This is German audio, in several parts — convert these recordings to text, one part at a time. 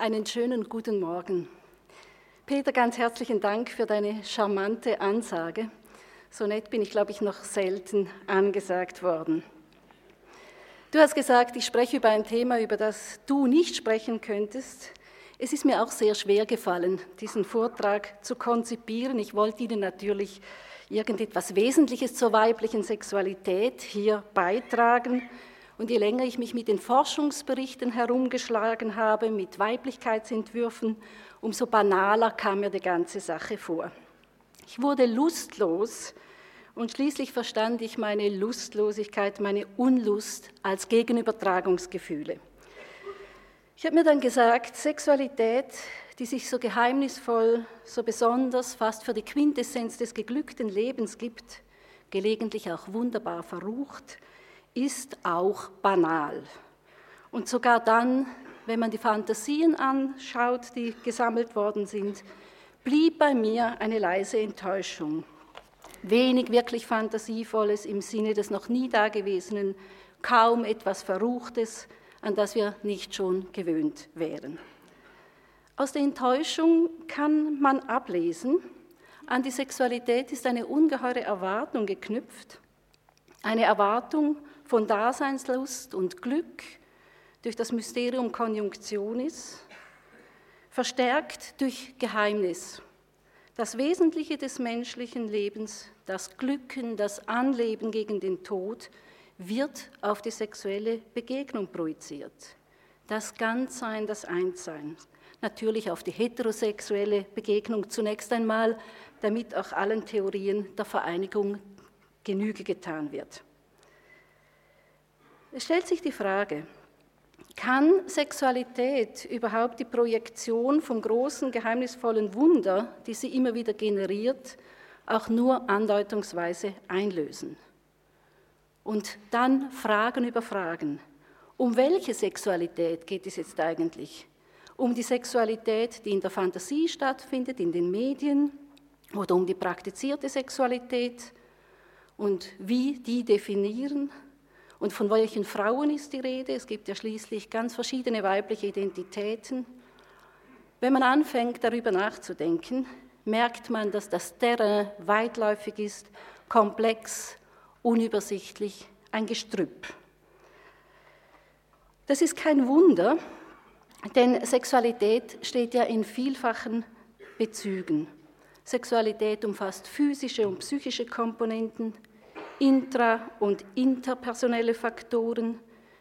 Einen schönen guten Morgen. Peter, ganz herzlichen Dank für deine charmante Ansage. So nett bin ich, glaube ich, noch selten angesagt worden. Du hast gesagt, ich spreche über ein Thema, über das du nicht sprechen könntest. Es ist mir auch sehr schwer gefallen, diesen Vortrag zu konzipieren. Ich wollte Ihnen natürlich irgendetwas Wesentliches zur weiblichen Sexualität hier beitragen. Und je länger ich mich mit den Forschungsberichten herumgeschlagen habe, mit Weiblichkeitsentwürfen, umso banaler kam mir die ganze Sache vor. Ich wurde lustlos und schließlich verstand ich meine Lustlosigkeit, meine Unlust als Gegenübertragungsgefühle. Ich habe mir dann gesagt, Sexualität, die sich so geheimnisvoll, so besonders, fast für die Quintessenz des geglückten Lebens gibt, gelegentlich auch wunderbar verrucht, ist auch banal. Und sogar dann, wenn man die Fantasien anschaut, die gesammelt worden sind, blieb bei mir eine leise Enttäuschung. Wenig wirklich Fantasievolles im Sinne des noch nie Dagewesenen, kaum etwas Verruchtes, an das wir nicht schon gewöhnt wären. Aus der Enttäuschung kann man ablesen, an die Sexualität ist eine ungeheure Erwartung geknüpft, eine Erwartung von Daseinslust und Glück durch das Mysterium Konjunktionis, verstärkt durch Geheimnis. Das Wesentliche des menschlichen Lebens, das Glücken, das Anleben gegen den Tod, wird auf die sexuelle Begegnung projiziert. Das Ganzsein, das Einssein. Natürlich auf die heterosexuelle Begegnung zunächst einmal, damit auch allen Theorien der Vereinigung Genüge getan wird. Es stellt sich die Frage, kann Sexualität überhaupt die Projektion vom großen, geheimnisvollen Wunder, die sie immer wieder generiert, auch nur andeutungsweise einlösen? Und dann Fragen über Fragen. Um welche Sexualität geht es jetzt eigentlich? Um die Sexualität, die in der Fantasie stattfindet, in den Medien, oder um die praktizierte Sexualität und wie die definieren? Und von welchen Frauen ist die Rede? Es gibt ja schließlich ganz verschiedene weibliche Identitäten. Wenn man anfängt, darüber nachzudenken, merkt man, dass das Terrain weitläufig ist, komplex, unübersichtlich, ein Gestrüpp. Das ist kein Wunder, denn Sexualität steht ja in vielfachen Bezügen. Sexualität umfasst physische und psychische Komponenten, intra- und interpersonelle Faktoren,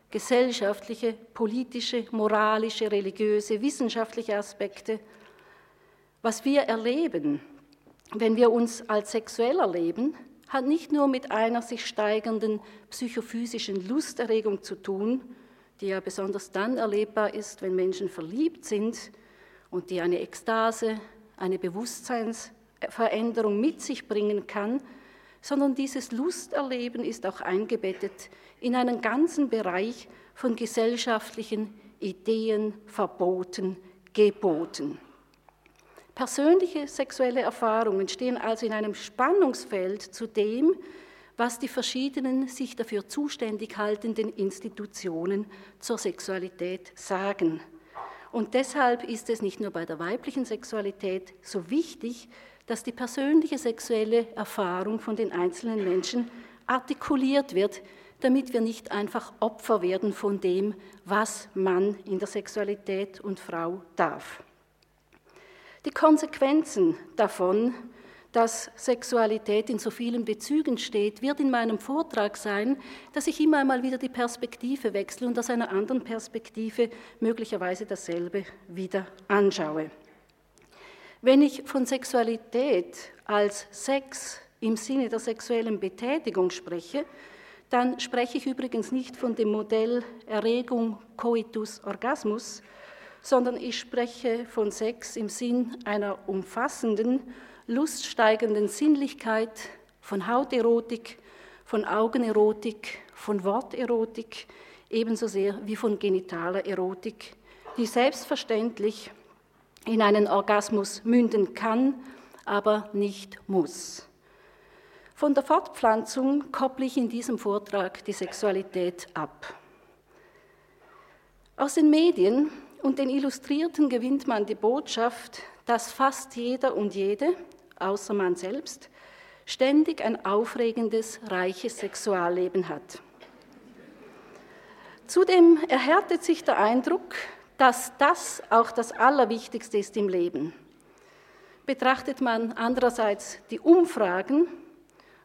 gesellschaftliche, politische, moralische, religiöse, wissenschaftliche Aspekte. Was wir erleben, wenn wir uns als sexuell erleben, hat nicht nur mit einer sich steigernden psychophysischen Lusterregung zu tun, die ja besonders dann erlebbar ist, wenn Menschen verliebt sind und die eine Ekstase, eine Bewusstseinsveränderung mit sich bringen kann, sondern dieses Lusterleben ist auch eingebettet in einen ganzen Bereich von gesellschaftlichen Ideen, Verboten, Geboten. Persönliche sexuelle Erfahrungen stehen also in einem Spannungsfeld zu dem, was die verschiedenen sich dafür zuständig haltenden Institutionen zur Sexualität sagen. Und deshalb ist es nicht nur bei der weiblichen Sexualität so wichtig, dass die persönliche sexuelle Erfahrung von den einzelnen Menschen artikuliert wird, damit wir nicht einfach Opfer werden von dem, was man in der Sexualität und Frau darf. Die Konsequenzen davon, dass Sexualität in so vielen Bezügen steht, wird in meinem Vortrag sein, dass ich immer einmal wieder die Perspektive wechsle und aus einer anderen Perspektive möglicherweise dasselbe wieder anschaue. Wenn ich von Sexualität als Sex im Sinne der sexuellen Betätigung spreche, dann spreche ich übrigens nicht von dem Modell Erregung, Coitus, Orgasmus, sondern ich spreche von Sex im Sinn einer umfassenden, luststeigenden Sinnlichkeit, von Hauterotik, von Augenerotik, von Worterotik, ebenso sehr wie von genitaler Erotik, die selbstverständlich in einen Orgasmus münden kann, aber nicht muss. Von der Fortpflanzung kopple ich in diesem Vortrag die Sexualität ab. Aus den Medien und den Illustrierten gewinnt man die Botschaft, dass fast jeder und jede, außer man selbst, ständig ein aufregendes, reiches Sexualleben hat. Zudem erhärtet sich der Eindruck, dass das auch das Allerwichtigste ist im Leben. Betrachtet man andererseits die Umfragen,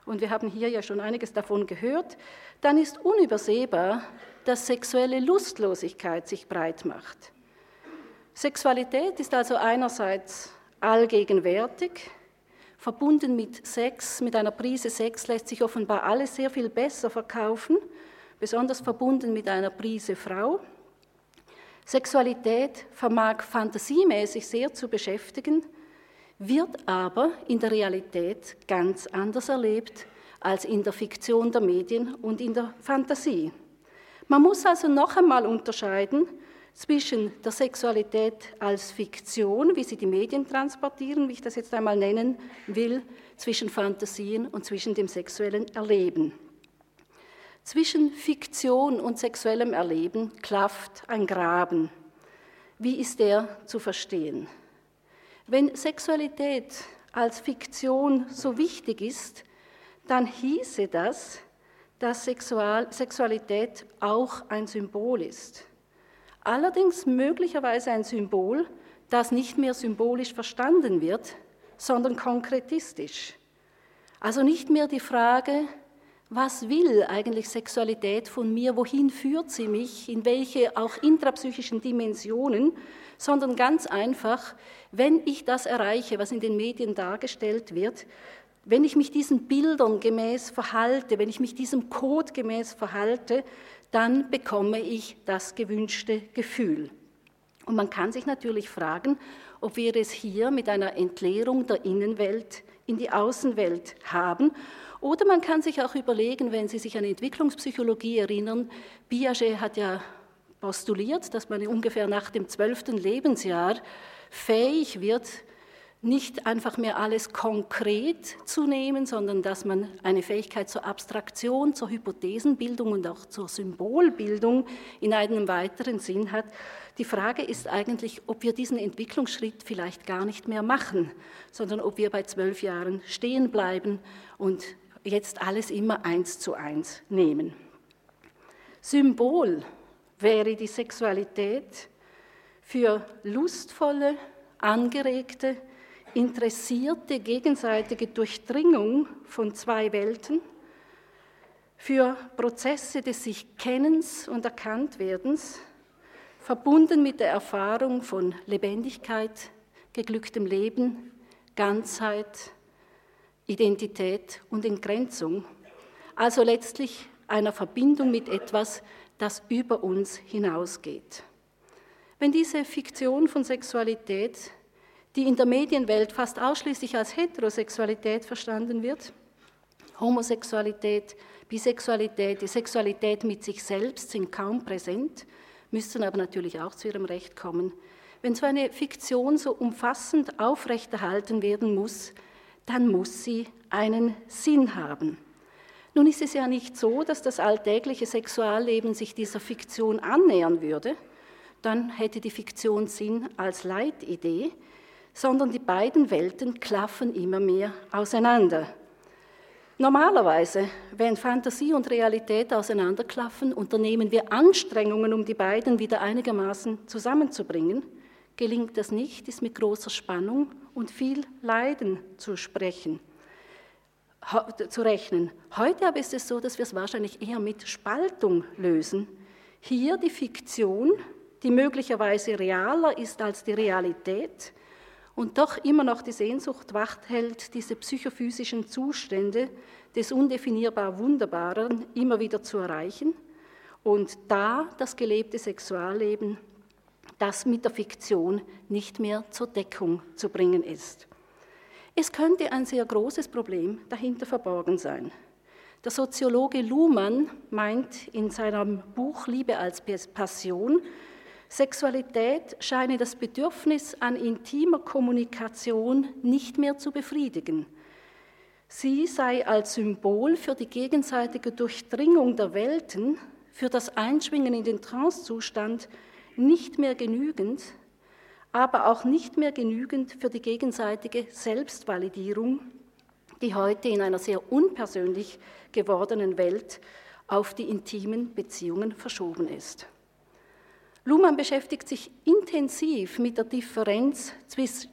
und wir haben hier ja schon einiges davon gehört, dann ist unübersehbar, dass sexuelle Lustlosigkeit sich breit macht. Sexualität ist also einerseits allgegenwärtig, verbunden mit Sex, mit einer Prise Sex lässt sich offenbar alles sehr viel besser verkaufen, besonders verbunden mit einer Prise Frau. Sexualität vermag fantasiemäßig sehr zu beschäftigen, wird aber in der Realität ganz anders erlebt als in der Fiktion der Medien und in der Fantasie. Man muss also noch einmal unterscheiden zwischen der Sexualität als Fiktion, wie sie die Medien transportieren, wie ich das jetzt einmal nennen will, zwischen Fantasien und zwischen dem sexuellen Erleben. Zwischen Fiktion und sexuellem Erleben klafft ein Graben. Wie ist der zu verstehen? Wenn Sexualität als Fiktion so wichtig ist, dann hieße das, dass Sexual Sexualität auch ein Symbol ist. Allerdings möglicherweise ein Symbol, das nicht mehr symbolisch verstanden wird, sondern konkretistisch. Also nicht mehr die Frage, was will eigentlich Sexualität von mir, wohin führt sie mich, in welche auch intrapsychischen Dimensionen, sondern ganz einfach, wenn ich das erreiche, was in den Medien dargestellt wird, wenn ich mich diesen Bildern gemäß verhalte, wenn ich mich diesem Code gemäß verhalte, dann bekomme ich das gewünschte Gefühl. Und man kann sich natürlich fragen, ob wir es hier mit einer Entleerung der Innenwelt in die Außenwelt haben. Oder man kann sich auch überlegen, wenn Sie sich an Entwicklungspsychologie erinnern, Piaget hat ja postuliert, dass man ungefähr nach dem zwölften Lebensjahr fähig wird, nicht einfach mehr alles konkret zu nehmen, sondern dass man eine Fähigkeit zur Abstraktion, zur Hypothesenbildung und auch zur Symbolbildung in einem weiteren Sinn hat. Die Frage ist eigentlich, ob wir diesen Entwicklungsschritt vielleicht gar nicht mehr machen, sondern ob wir bei zwölf Jahren stehen bleiben und jetzt alles immer eins zu eins nehmen. Symbol wäre die Sexualität für lustvolle, angeregte, interessierte gegenseitige Durchdringung von zwei Welten, für Prozesse des sich Kennens und Erkanntwerdens, verbunden mit der Erfahrung von Lebendigkeit, geglücktem Leben, Ganzheit, Identität und Entgrenzung, also letztlich einer Verbindung mit etwas, das über uns hinausgeht. Wenn diese Fiktion von Sexualität die in der Medienwelt fast ausschließlich als Heterosexualität verstanden wird. Homosexualität, Bisexualität, die Sexualität mit sich selbst sind kaum präsent, müssten aber natürlich auch zu ihrem Recht kommen. Wenn so eine Fiktion so umfassend aufrechterhalten werden muss, dann muss sie einen Sinn haben. Nun ist es ja nicht so, dass das alltägliche Sexualleben sich dieser Fiktion annähern würde. Dann hätte die Fiktion Sinn als Leitidee sondern die beiden Welten klaffen immer mehr auseinander. Normalerweise, wenn Fantasie und Realität auseinanderklaffen, unternehmen wir Anstrengungen, um die beiden wieder einigermaßen zusammenzubringen. Gelingt das nicht, ist mit großer Spannung und viel Leiden zu sprechen, zu rechnen. Heute aber ist es so, dass wir es wahrscheinlich eher mit Spaltung lösen. Hier die Fiktion, die möglicherweise realer ist als die Realität, und doch immer noch die Sehnsucht wacht hält, diese psychophysischen Zustände des undefinierbar Wunderbaren immer wieder zu erreichen und da das gelebte Sexualleben, das mit der Fiktion nicht mehr zur Deckung zu bringen ist. Es könnte ein sehr großes Problem dahinter verborgen sein. Der Soziologe Luhmann meint in seinem Buch Liebe als Passion, Sexualität scheine das Bedürfnis an intimer Kommunikation nicht mehr zu befriedigen. Sie sei als Symbol für die gegenseitige Durchdringung der Welten, für das Einschwingen in den Trancezustand nicht mehr genügend, aber auch nicht mehr genügend für die gegenseitige Selbstvalidierung, die heute in einer sehr unpersönlich gewordenen Welt auf die intimen Beziehungen verschoben ist. Luhmann beschäftigt sich intensiv mit der Differenz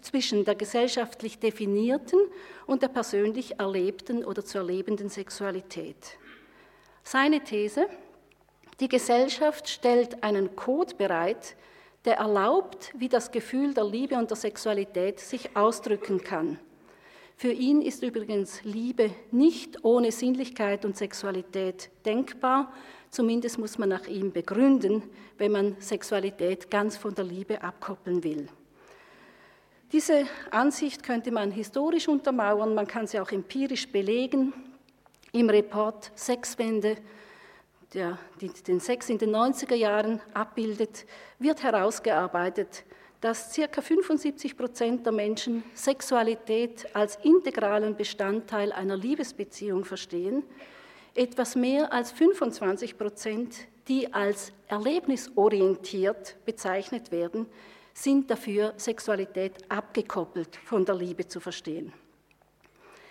zwischen der gesellschaftlich definierten und der persönlich erlebten oder zu erlebenden Sexualität. Seine These, die Gesellschaft stellt einen Code bereit, der erlaubt, wie das Gefühl der Liebe und der Sexualität sich ausdrücken kann. Für ihn ist übrigens Liebe nicht ohne Sinnlichkeit und Sexualität denkbar, Zumindest muss man nach ihm begründen, wenn man Sexualität ganz von der Liebe abkoppeln will. Diese Ansicht könnte man historisch untermauern, man kann sie auch empirisch belegen. Im Report Sexwende, der den Sex in den 90er Jahren abbildet, wird herausgearbeitet, dass ca. 75 Prozent der Menschen Sexualität als integralen Bestandteil einer Liebesbeziehung verstehen etwas mehr als 25 Prozent, die als erlebnisorientiert bezeichnet werden, sind dafür Sexualität abgekoppelt von der Liebe zu verstehen.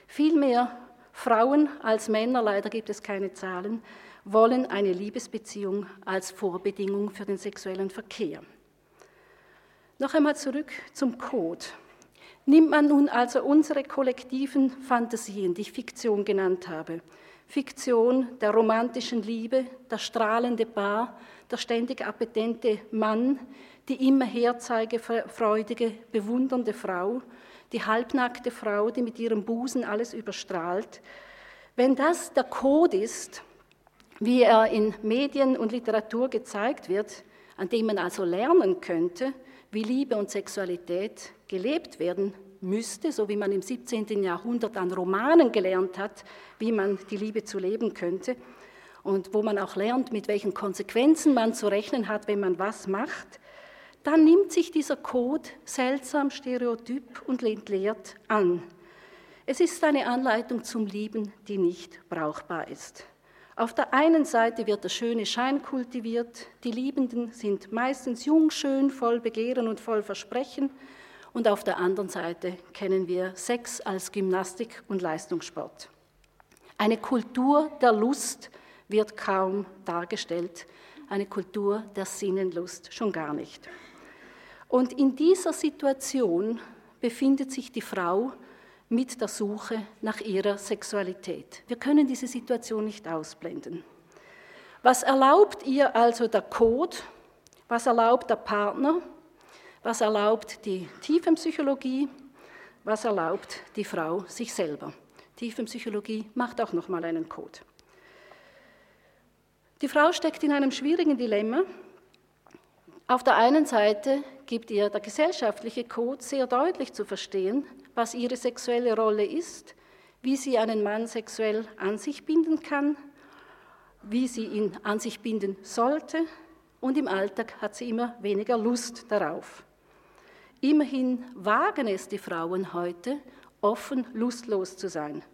Vielmehr Frauen als Männer, leider gibt es keine Zahlen, wollen eine Liebesbeziehung als Vorbedingung für den sexuellen Verkehr. Noch einmal zurück zum Code. Nimmt man nun also unsere kollektiven Fantasien, die ich Fiktion genannt habe, Fiktion der romantischen Liebe, der strahlende Paar, der ständig appetente Mann, die immer herzeigefreudige, bewundernde Frau, die halbnackte Frau, die mit ihrem Busen alles überstrahlt. Wenn das der Code ist, wie er in Medien und Literatur gezeigt wird, an dem man also lernen könnte, wie Liebe und Sexualität gelebt werden müsste, so wie man im 17. Jahrhundert an Romanen gelernt hat, wie man die Liebe zu leben könnte und wo man auch lernt, mit welchen Konsequenzen man zu rechnen hat, wenn man was macht, dann nimmt sich dieser Code seltsam stereotyp und entleert an. Es ist eine Anleitung zum Lieben, die nicht brauchbar ist. Auf der einen Seite wird der schöne Schein kultiviert, die Liebenden sind meistens jung, schön, voll Begehren und voll Versprechen, und auf der anderen Seite kennen wir Sex als Gymnastik und Leistungssport. Eine Kultur der Lust wird kaum dargestellt, eine Kultur der Sinnenlust schon gar nicht. Und in dieser Situation befindet sich die Frau mit der Suche nach ihrer Sexualität. Wir können diese Situation nicht ausblenden. Was erlaubt ihr also der Code? Was erlaubt der Partner? Was erlaubt die Tiefenpsychologie? Was erlaubt die Frau sich selber? Tiefenpsychologie macht auch noch mal einen Code. Die Frau steckt in einem schwierigen Dilemma. Auf der einen Seite gibt ihr der gesellschaftliche Code sehr deutlich zu verstehen, was ihre sexuelle Rolle ist, wie sie einen Mann sexuell an sich binden kann, wie sie ihn an sich binden sollte, und im Alltag hat sie immer weniger Lust darauf. Immerhin wagen es die Frauen heute, offen lustlos zu sein.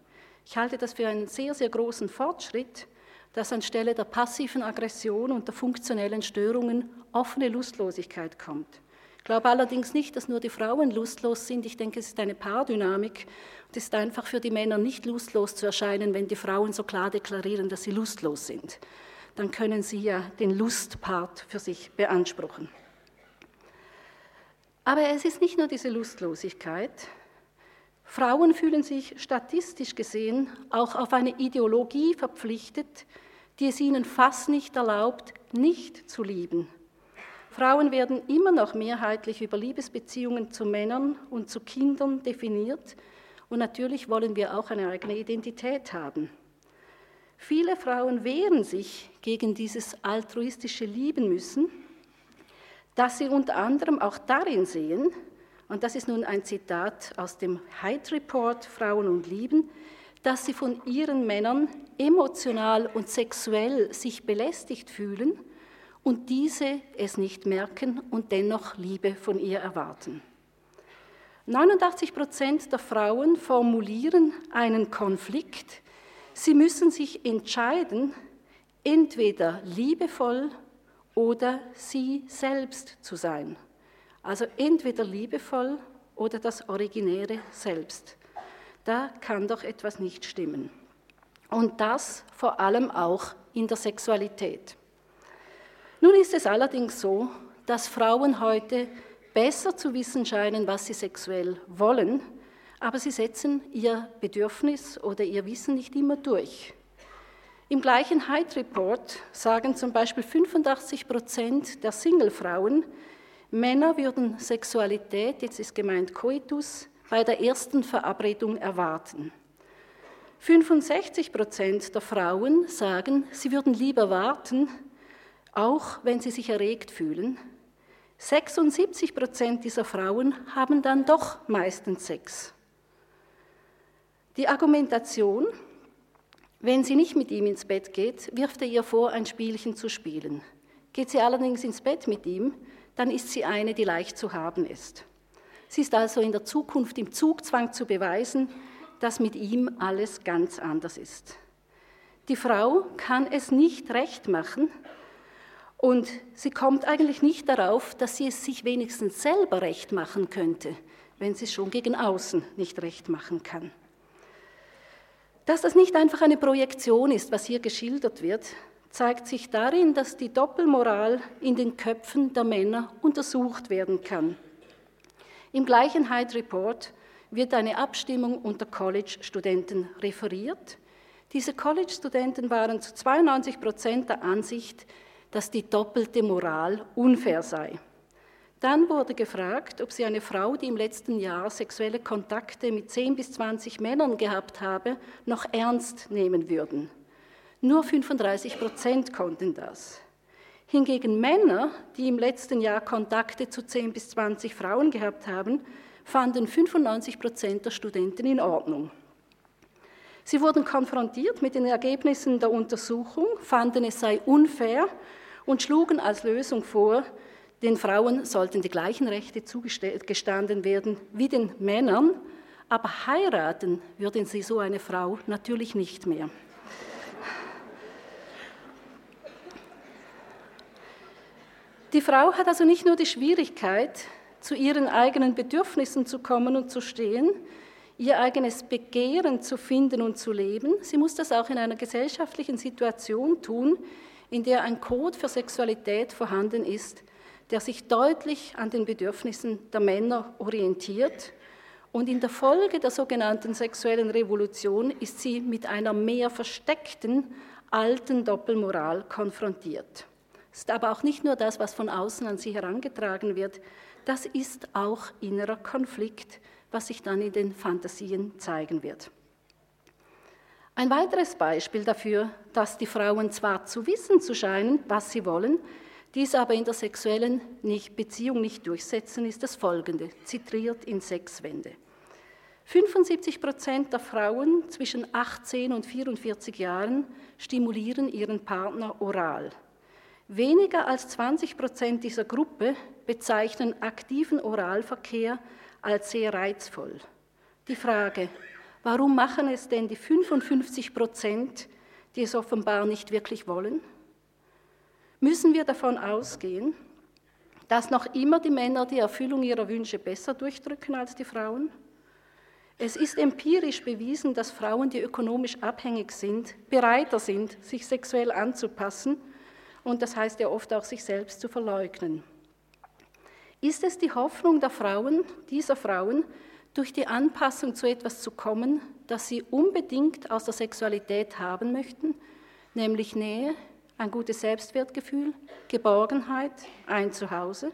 Ich halte das für einen sehr, sehr großen Fortschritt, dass anstelle der passiven Aggression und der funktionellen Störungen offene Lustlosigkeit kommt. Ich glaube allerdings nicht, dass nur die Frauen lustlos sind. Ich denke, es ist eine Paardynamik. Es ist einfach für die Männer nicht lustlos zu erscheinen, wenn die Frauen so klar deklarieren, dass sie lustlos sind. Dann können sie ja den Lustpart für sich beanspruchen. Aber es ist nicht nur diese Lustlosigkeit. Frauen fühlen sich statistisch gesehen auch auf eine Ideologie verpflichtet, die es ihnen fast nicht erlaubt, nicht zu lieben. Frauen werden immer noch mehrheitlich über Liebesbeziehungen zu Männern und zu Kindern definiert und natürlich wollen wir auch eine eigene Identität haben. Viele Frauen wehren sich gegen dieses altruistische Lieben müssen dass sie unter anderem auch darin sehen, und das ist nun ein Zitat aus dem Hyde Report Frauen und Lieben, dass sie von ihren Männern emotional und sexuell sich belästigt fühlen und diese es nicht merken und dennoch Liebe von ihr erwarten. 89 Prozent der Frauen formulieren einen Konflikt. Sie müssen sich entscheiden, entweder liebevoll oder sie selbst zu sein. Also entweder liebevoll oder das originäre Selbst. Da kann doch etwas nicht stimmen. Und das vor allem auch in der Sexualität. Nun ist es allerdings so, dass Frauen heute besser zu wissen scheinen, was sie sexuell wollen, aber sie setzen ihr Bedürfnis oder ihr Wissen nicht immer durch. Im gleichen Hyde Report sagen zum Beispiel 85 Prozent der Singlefrauen, Männer würden Sexualität, jetzt ist gemeint Coitus, bei der ersten Verabredung erwarten. 65 Prozent der Frauen sagen, sie würden lieber warten, auch wenn sie sich erregt fühlen. 76 Prozent dieser Frauen haben dann doch meistens Sex. Die Argumentation, wenn sie nicht mit ihm ins Bett geht, wirft er ihr vor, ein Spielchen zu spielen. Geht sie allerdings ins Bett mit ihm, dann ist sie eine, die leicht zu haben ist. Sie ist also in der Zukunft im Zugzwang zu beweisen, dass mit ihm alles ganz anders ist. Die Frau kann es nicht recht machen und sie kommt eigentlich nicht darauf, dass sie es sich wenigstens selber recht machen könnte, wenn sie es schon gegen außen nicht recht machen kann. Dass das nicht einfach eine Projektion ist, was hier geschildert wird, zeigt sich darin, dass die Doppelmoral in den Köpfen der Männer untersucht werden kann. Im gleichen Hyde Report wird eine Abstimmung unter College-Studenten referiert. Diese College-Studenten waren zu 92 Prozent der Ansicht, dass die doppelte Moral unfair sei. Dann wurde gefragt, ob sie eine Frau, die im letzten Jahr sexuelle Kontakte mit 10 bis 20 Männern gehabt habe, noch ernst nehmen würden. Nur 35 Prozent konnten das. Hingegen Männer, die im letzten Jahr Kontakte zu 10 bis 20 Frauen gehabt haben, fanden 95 Prozent der Studenten in Ordnung. Sie wurden konfrontiert mit den Ergebnissen der Untersuchung, fanden es sei unfair und schlugen als Lösung vor, den Frauen sollten die gleichen Rechte zugestanden werden wie den Männern, aber heiraten würden sie so eine Frau natürlich nicht mehr. Die Frau hat also nicht nur die Schwierigkeit, zu ihren eigenen Bedürfnissen zu kommen und zu stehen, ihr eigenes Begehren zu finden und zu leben, sie muss das auch in einer gesellschaftlichen Situation tun, in der ein Code für Sexualität vorhanden ist, der sich deutlich an den Bedürfnissen der Männer orientiert. Und in der Folge der sogenannten sexuellen Revolution ist sie mit einer mehr versteckten alten Doppelmoral konfrontiert. Es ist aber auch nicht nur das, was von außen an sie herangetragen wird, das ist auch innerer Konflikt, was sich dann in den Fantasien zeigen wird. Ein weiteres Beispiel dafür, dass die Frauen zwar zu wissen zu scheinen, was sie wollen, dies aber in der sexuellen Beziehung nicht durchsetzen, ist das folgende, zitiert in Sexwende. 75 Prozent der Frauen zwischen 18 und 44 Jahren stimulieren ihren Partner oral. Weniger als 20 Prozent dieser Gruppe bezeichnen aktiven Oralverkehr als sehr reizvoll. Die Frage, warum machen es denn die 55 Prozent, die es offenbar nicht wirklich wollen? müssen wir davon ausgehen, dass noch immer die Männer die Erfüllung ihrer Wünsche besser durchdrücken als die Frauen? Es ist empirisch bewiesen, dass Frauen, die ökonomisch abhängig sind, bereiter sind, sich sexuell anzupassen und das heißt ja oft auch sich selbst zu verleugnen. Ist es die Hoffnung der Frauen, dieser Frauen, durch die Anpassung zu etwas zu kommen, das sie unbedingt aus der Sexualität haben möchten, nämlich Nähe, ein gutes Selbstwertgefühl, Geborgenheit, ein Zuhause.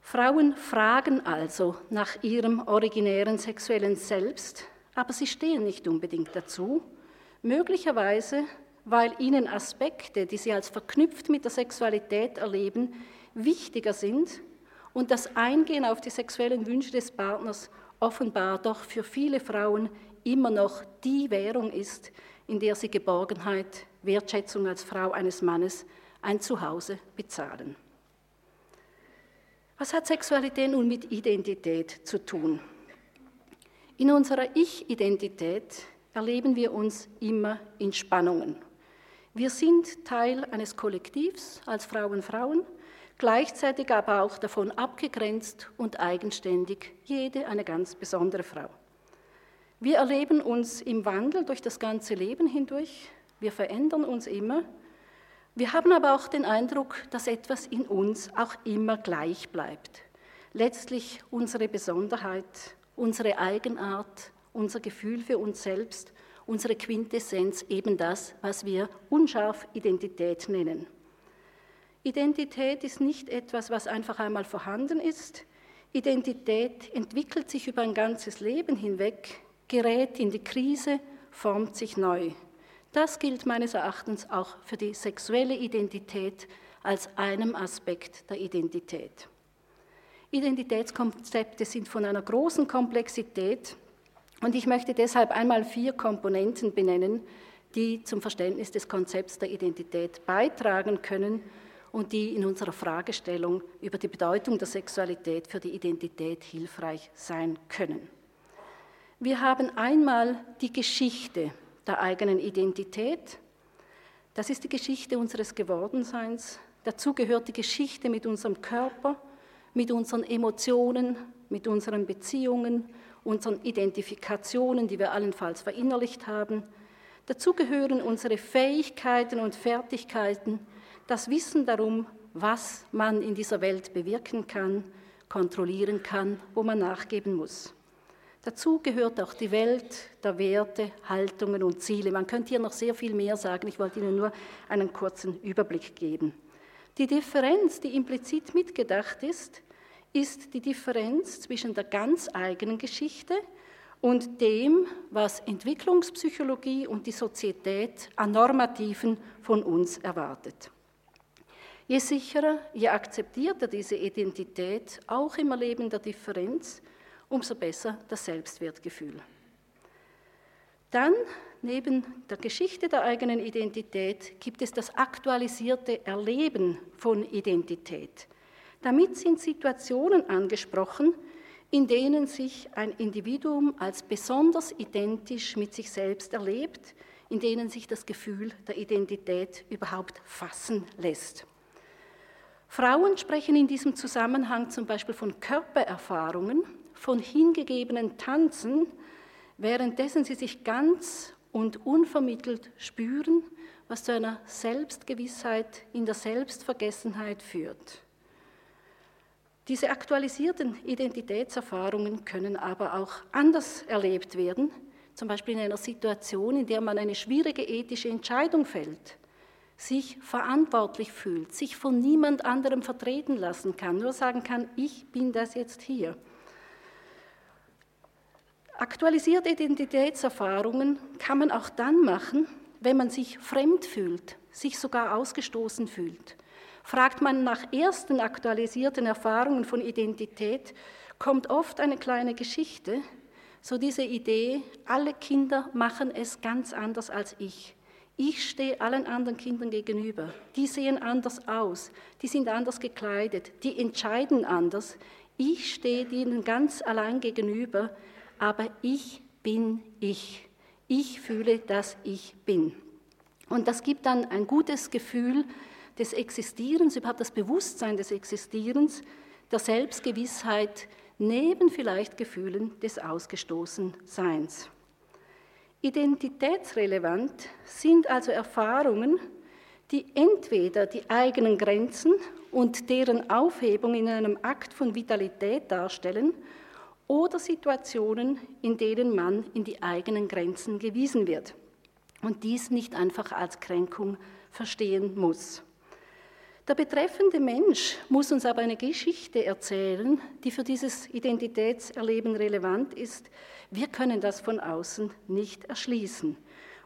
Frauen fragen also nach ihrem originären sexuellen Selbst, aber sie stehen nicht unbedingt dazu, möglicherweise weil ihnen Aspekte, die sie als verknüpft mit der Sexualität erleben, wichtiger sind und das Eingehen auf die sexuellen Wünsche des Partners offenbar doch für viele Frauen immer noch die Währung ist, in der sie Geborgenheit, Wertschätzung als Frau eines Mannes, ein Zuhause bezahlen. Was hat Sexualität nun mit Identität zu tun? In unserer Ich-Identität erleben wir uns immer in Spannungen. Wir sind Teil eines Kollektivs als Frauen Frauen, gleichzeitig aber auch davon abgegrenzt und eigenständig, jede eine ganz besondere Frau. Wir erleben uns im Wandel durch das ganze Leben hindurch, wir verändern uns immer, wir haben aber auch den Eindruck, dass etwas in uns auch immer gleich bleibt. Letztlich unsere Besonderheit, unsere Eigenart, unser Gefühl für uns selbst, unsere Quintessenz, eben das, was wir unscharf Identität nennen. Identität ist nicht etwas, was einfach einmal vorhanden ist. Identität entwickelt sich über ein ganzes Leben hinweg, gerät in die Krise, formt sich neu. Das gilt meines Erachtens auch für die sexuelle Identität als einem Aspekt der Identität. Identitätskonzepte sind von einer großen Komplexität und ich möchte deshalb einmal vier Komponenten benennen, die zum Verständnis des Konzepts der Identität beitragen können und die in unserer Fragestellung über die Bedeutung der Sexualität für die Identität hilfreich sein können. Wir haben einmal die Geschichte der eigenen Identität. Das ist die Geschichte unseres Gewordenseins. Dazu gehört die Geschichte mit unserem Körper, mit unseren Emotionen, mit unseren Beziehungen, unseren Identifikationen, die wir allenfalls verinnerlicht haben. Dazu gehören unsere Fähigkeiten und Fertigkeiten, das Wissen darum, was man in dieser Welt bewirken kann, kontrollieren kann, wo man nachgeben muss. Dazu gehört auch die Welt der Werte, Haltungen und Ziele. Man könnte hier noch sehr viel mehr sagen, ich wollte Ihnen nur einen kurzen Überblick geben. Die Differenz, die implizit mitgedacht ist, ist die Differenz zwischen der ganz eigenen Geschichte und dem, was Entwicklungspsychologie und die Sozietät an Normativen von uns erwartet. Je sicherer, je akzeptierter diese Identität, auch im Erleben der Differenz, umso besser das Selbstwertgefühl. Dann, neben der Geschichte der eigenen Identität, gibt es das aktualisierte Erleben von Identität. Damit sind Situationen angesprochen, in denen sich ein Individuum als besonders identisch mit sich selbst erlebt, in denen sich das Gefühl der Identität überhaupt fassen lässt. Frauen sprechen in diesem Zusammenhang zum Beispiel von Körpererfahrungen, von hingegebenen Tanzen, währenddessen sie sich ganz und unvermittelt spüren, was zu einer Selbstgewissheit in der Selbstvergessenheit führt. Diese aktualisierten Identitätserfahrungen können aber auch anders erlebt werden, zum Beispiel in einer Situation, in der man eine schwierige ethische Entscheidung fällt, sich verantwortlich fühlt, sich von niemand anderem vertreten lassen kann, nur sagen kann, ich bin das jetzt hier. Aktualisierte Identitätserfahrungen kann man auch dann machen, wenn man sich fremd fühlt, sich sogar ausgestoßen fühlt. Fragt man nach ersten aktualisierten Erfahrungen von Identität, kommt oft eine kleine Geschichte, so diese Idee, alle Kinder machen es ganz anders als ich. Ich stehe allen anderen Kindern gegenüber. Die sehen anders aus, die sind anders gekleidet, die entscheiden anders. Ich stehe ihnen ganz allein gegenüber aber ich bin ich. Ich fühle, dass ich bin. Und das gibt dann ein gutes Gefühl des Existierens, überhaupt das Bewusstsein des Existierens, der Selbstgewissheit neben vielleicht Gefühlen des Ausgestoßenseins. Identitätsrelevant sind also Erfahrungen, die entweder die eigenen Grenzen und deren Aufhebung in einem Akt von Vitalität darstellen oder Situationen, in denen man in die eigenen Grenzen gewiesen wird und dies nicht einfach als Kränkung verstehen muss. Der betreffende Mensch muss uns aber eine Geschichte erzählen, die für dieses Identitätserleben relevant ist. Wir können das von außen nicht erschließen.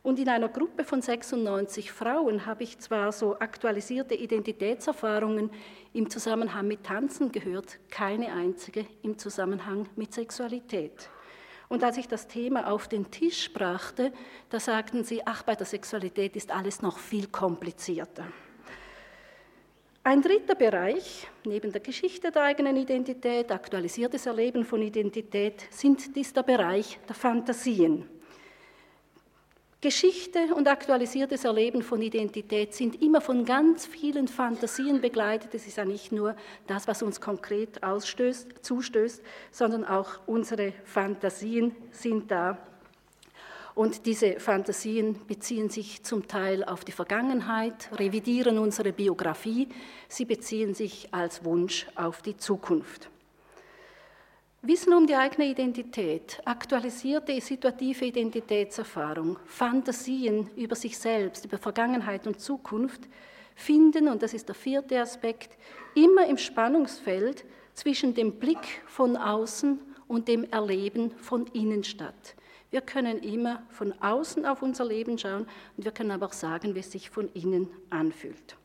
Und in einer Gruppe von 96 Frauen habe ich zwar so aktualisierte Identitätserfahrungen im Zusammenhang mit Tanzen gehört, keine einzige im Zusammenhang mit Sexualität. Und als ich das Thema auf den Tisch brachte, da sagten sie, ach, bei der Sexualität ist alles noch viel komplizierter. Ein dritter Bereich, neben der Geschichte der eigenen Identität, aktualisiertes Erleben von Identität, sind, ist der Bereich der Fantasien. Geschichte und aktualisiertes Erleben von Identität sind immer von ganz vielen Fantasien begleitet. Es ist ja nicht nur das, was uns konkret ausstößt, zustößt, sondern auch unsere Fantasien sind da. Und diese Fantasien beziehen sich zum Teil auf die Vergangenheit, revidieren unsere Biografie, sie beziehen sich als Wunsch auf die Zukunft. Wissen um die eigene Identität, aktualisierte situative Identitätserfahrung, Fantasien über sich selbst, über Vergangenheit und Zukunft finden, und das ist der vierte Aspekt, immer im Spannungsfeld zwischen dem Blick von außen und dem Erleben von innen statt. Wir können immer von außen auf unser Leben schauen und wir können aber auch sagen, wie es sich von innen anfühlt.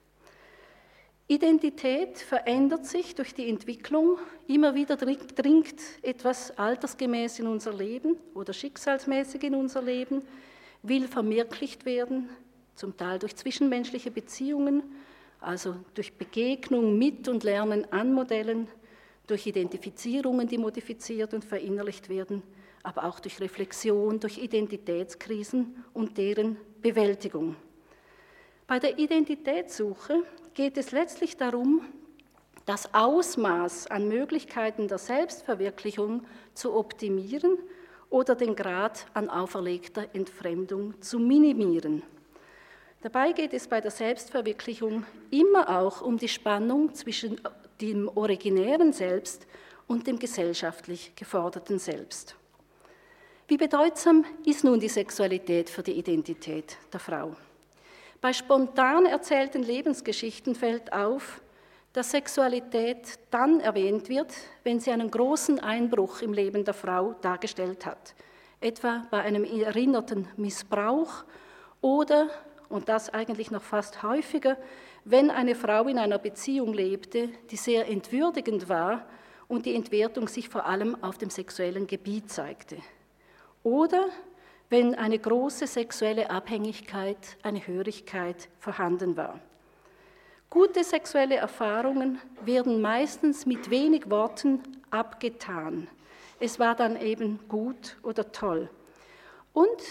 Identität verändert sich durch die Entwicklung. Immer wieder dringt etwas altersgemäß in unser Leben oder schicksalsmäßig in unser Leben, will verwirklicht werden, zum Teil durch zwischenmenschliche Beziehungen, also durch Begegnung mit und Lernen an Modellen, durch Identifizierungen, die modifiziert und verinnerlicht werden, aber auch durch Reflexion, durch Identitätskrisen und deren Bewältigung. Bei der Identitätssuche geht es letztlich darum, das Ausmaß an Möglichkeiten der Selbstverwirklichung zu optimieren oder den Grad an auferlegter Entfremdung zu minimieren. Dabei geht es bei der Selbstverwirklichung immer auch um die Spannung zwischen dem originären Selbst und dem gesellschaftlich geforderten Selbst. Wie bedeutsam ist nun die Sexualität für die Identität der Frau? Bei spontan erzählten Lebensgeschichten fällt auf, dass Sexualität dann erwähnt wird, wenn sie einen großen Einbruch im Leben der Frau dargestellt hat, etwa bei einem erinnerten Missbrauch oder, und das eigentlich noch fast häufiger, wenn eine Frau in einer Beziehung lebte, die sehr entwürdigend war und die Entwertung sich vor allem auf dem sexuellen Gebiet zeigte. Oder wenn eine große sexuelle Abhängigkeit, eine Hörigkeit vorhanden war. Gute sexuelle Erfahrungen werden meistens mit wenig Worten abgetan. Es war dann eben gut oder toll. Und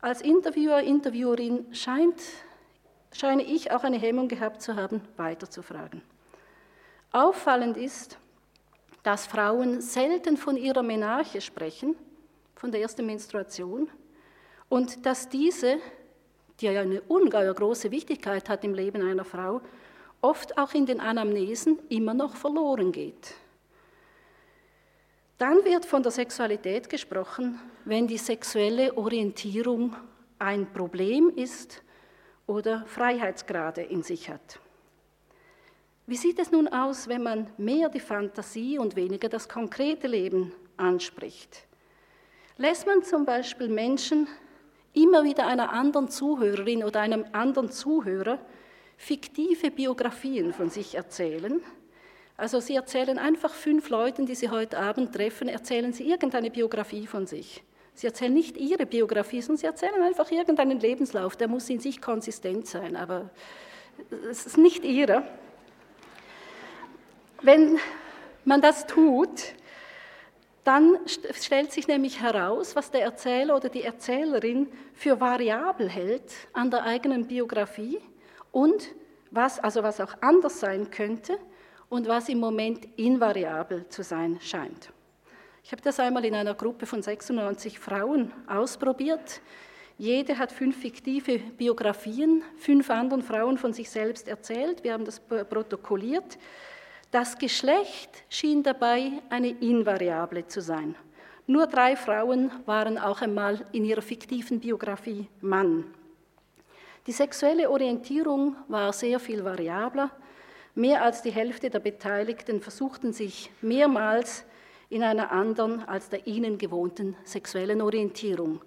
als Interviewer, Interviewerin scheint, scheine ich auch eine Hemmung gehabt zu haben, weiterzufragen. Auffallend ist, dass Frauen selten von ihrer Menarche sprechen, von der ersten Menstruation und dass diese, die ja eine ungeheuer große Wichtigkeit hat im Leben einer Frau, oft auch in den Anamnesen immer noch verloren geht. Dann wird von der Sexualität gesprochen, wenn die sexuelle Orientierung ein Problem ist oder Freiheitsgrade in sich hat. Wie sieht es nun aus, wenn man mehr die Fantasie und weniger das konkrete Leben anspricht? Lässt man zum Beispiel Menschen immer wieder einer anderen Zuhörerin oder einem anderen Zuhörer fiktive Biografien von sich erzählen? Also Sie erzählen einfach fünf Leuten, die Sie heute Abend treffen, erzählen Sie irgendeine Biografie von sich. Sie erzählen nicht Ihre Biografie, sondern Sie erzählen einfach irgendeinen Lebenslauf, der muss in sich konsistent sein, aber es ist nicht Ihrer. Wenn man das tut, dann stellt sich nämlich heraus, was der Erzähler oder die Erzählerin für variabel hält an der eigenen Biografie und was, also was auch anders sein könnte und was im Moment invariabel zu sein scheint. Ich habe das einmal in einer Gruppe von 96 Frauen ausprobiert. Jede hat fünf fiktive Biografien, fünf anderen Frauen von sich selbst erzählt. Wir haben das protokolliert. Das Geschlecht schien dabei eine Invariable zu sein. Nur drei Frauen waren auch einmal in ihrer fiktiven Biografie Mann. Die sexuelle Orientierung war sehr viel variabler. Mehr als die Hälfte der Beteiligten versuchten sich mehrmals in einer anderen als der ihnen gewohnten sexuellen Orientierung,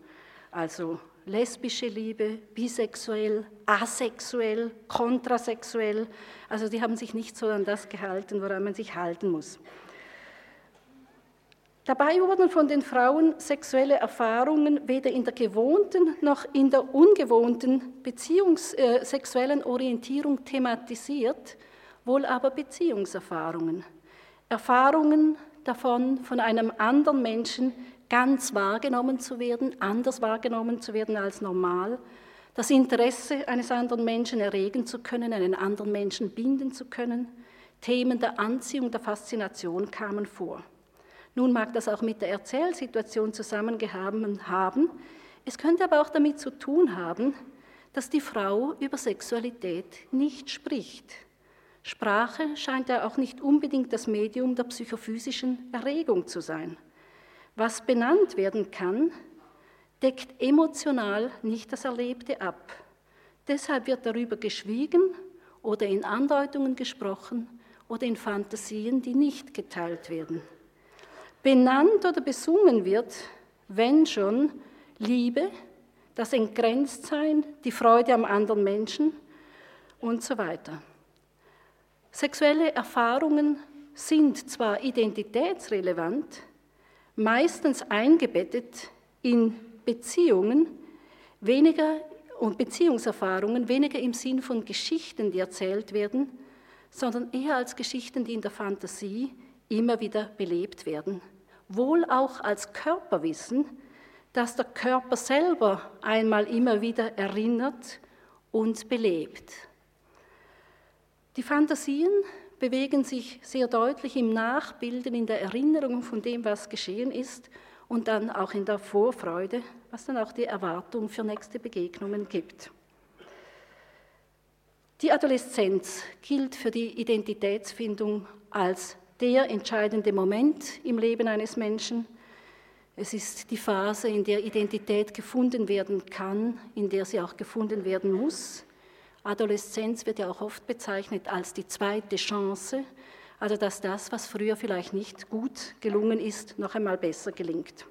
also lesbische Liebe, bisexuell, asexuell, kontrasexuell. Also die haben sich nicht so an das gehalten, woran man sich halten muss. Dabei wurden von den Frauen sexuelle Erfahrungen weder in der gewohnten noch in der ungewohnten beziehungssexuellen äh, Orientierung thematisiert, wohl aber Beziehungserfahrungen. Erfahrungen davon von einem anderen Menschen, ganz wahrgenommen zu werden, anders wahrgenommen zu werden als normal, das Interesse eines anderen Menschen erregen zu können, einen anderen Menschen binden zu können. Themen der Anziehung, der Faszination kamen vor. Nun mag das auch mit der Erzählsituation zusammengehangen haben. Es könnte aber auch damit zu tun haben, dass die Frau über Sexualität nicht spricht. Sprache scheint ja auch nicht unbedingt das Medium der psychophysischen Erregung zu sein. Was benannt werden kann, deckt emotional nicht das Erlebte ab. Deshalb wird darüber geschwiegen oder in Andeutungen gesprochen oder in Fantasien, die nicht geteilt werden. Benannt oder besungen wird, wenn schon, Liebe, das Entgrenztsein, die Freude am anderen Menschen und so weiter. Sexuelle Erfahrungen sind zwar identitätsrelevant, meistens eingebettet in Beziehungen, weniger und Beziehungserfahrungen weniger im Sinn von Geschichten, die erzählt werden, sondern eher als Geschichten, die in der Fantasie immer wieder belebt werden. Wohl auch als Körperwissen, das der Körper selber einmal immer wieder erinnert und belebt. Die Fantasien bewegen sich sehr deutlich im Nachbilden, in der Erinnerung von dem, was geschehen ist und dann auch in der Vorfreude, was dann auch die Erwartung für nächste Begegnungen gibt. Die Adoleszenz gilt für die Identitätsfindung als der entscheidende Moment im Leben eines Menschen. Es ist die Phase, in der Identität gefunden werden kann, in der sie auch gefunden werden muss. Adoleszenz wird ja auch oft bezeichnet als die zweite Chance, also dass das, was früher vielleicht nicht gut gelungen ist, noch einmal besser gelingt.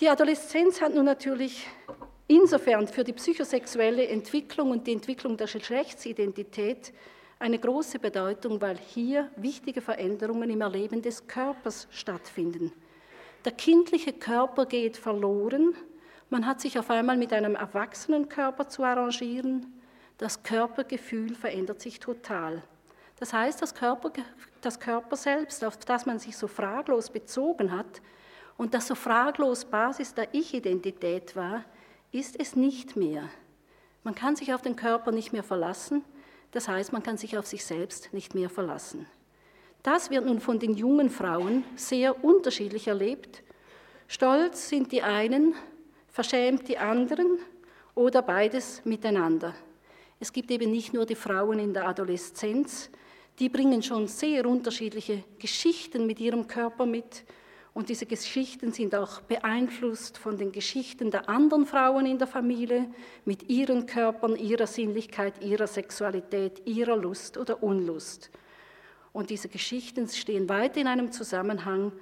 Die Adoleszenz hat nun natürlich insofern für die psychosexuelle Entwicklung und die Entwicklung der Geschlechtsidentität eine große Bedeutung, weil hier wichtige Veränderungen im Erleben des Körpers stattfinden. Der kindliche Körper geht verloren. Man hat sich auf einmal mit einem erwachsenen Körper zu arrangieren. Das Körpergefühl verändert sich total. Das heißt, das Körper, das Körper selbst, auf das man sich so fraglos bezogen hat und das so fraglos Basis der Ich-Identität war, ist es nicht mehr. Man kann sich auf den Körper nicht mehr verlassen, das heißt, man kann sich auf sich selbst nicht mehr verlassen. Das wird nun von den jungen Frauen sehr unterschiedlich erlebt. Stolz sind die einen, verschämt die anderen oder beides miteinander. Es gibt eben nicht nur die Frauen in der Adoleszenz, die bringen schon sehr unterschiedliche Geschichten mit ihrem Körper mit. Und diese Geschichten sind auch beeinflusst von den Geschichten der anderen Frauen in der Familie, mit ihren Körpern, ihrer Sinnlichkeit, ihrer Sexualität, ihrer Lust oder Unlust. Und diese Geschichten stehen weiter in einem Zusammenhang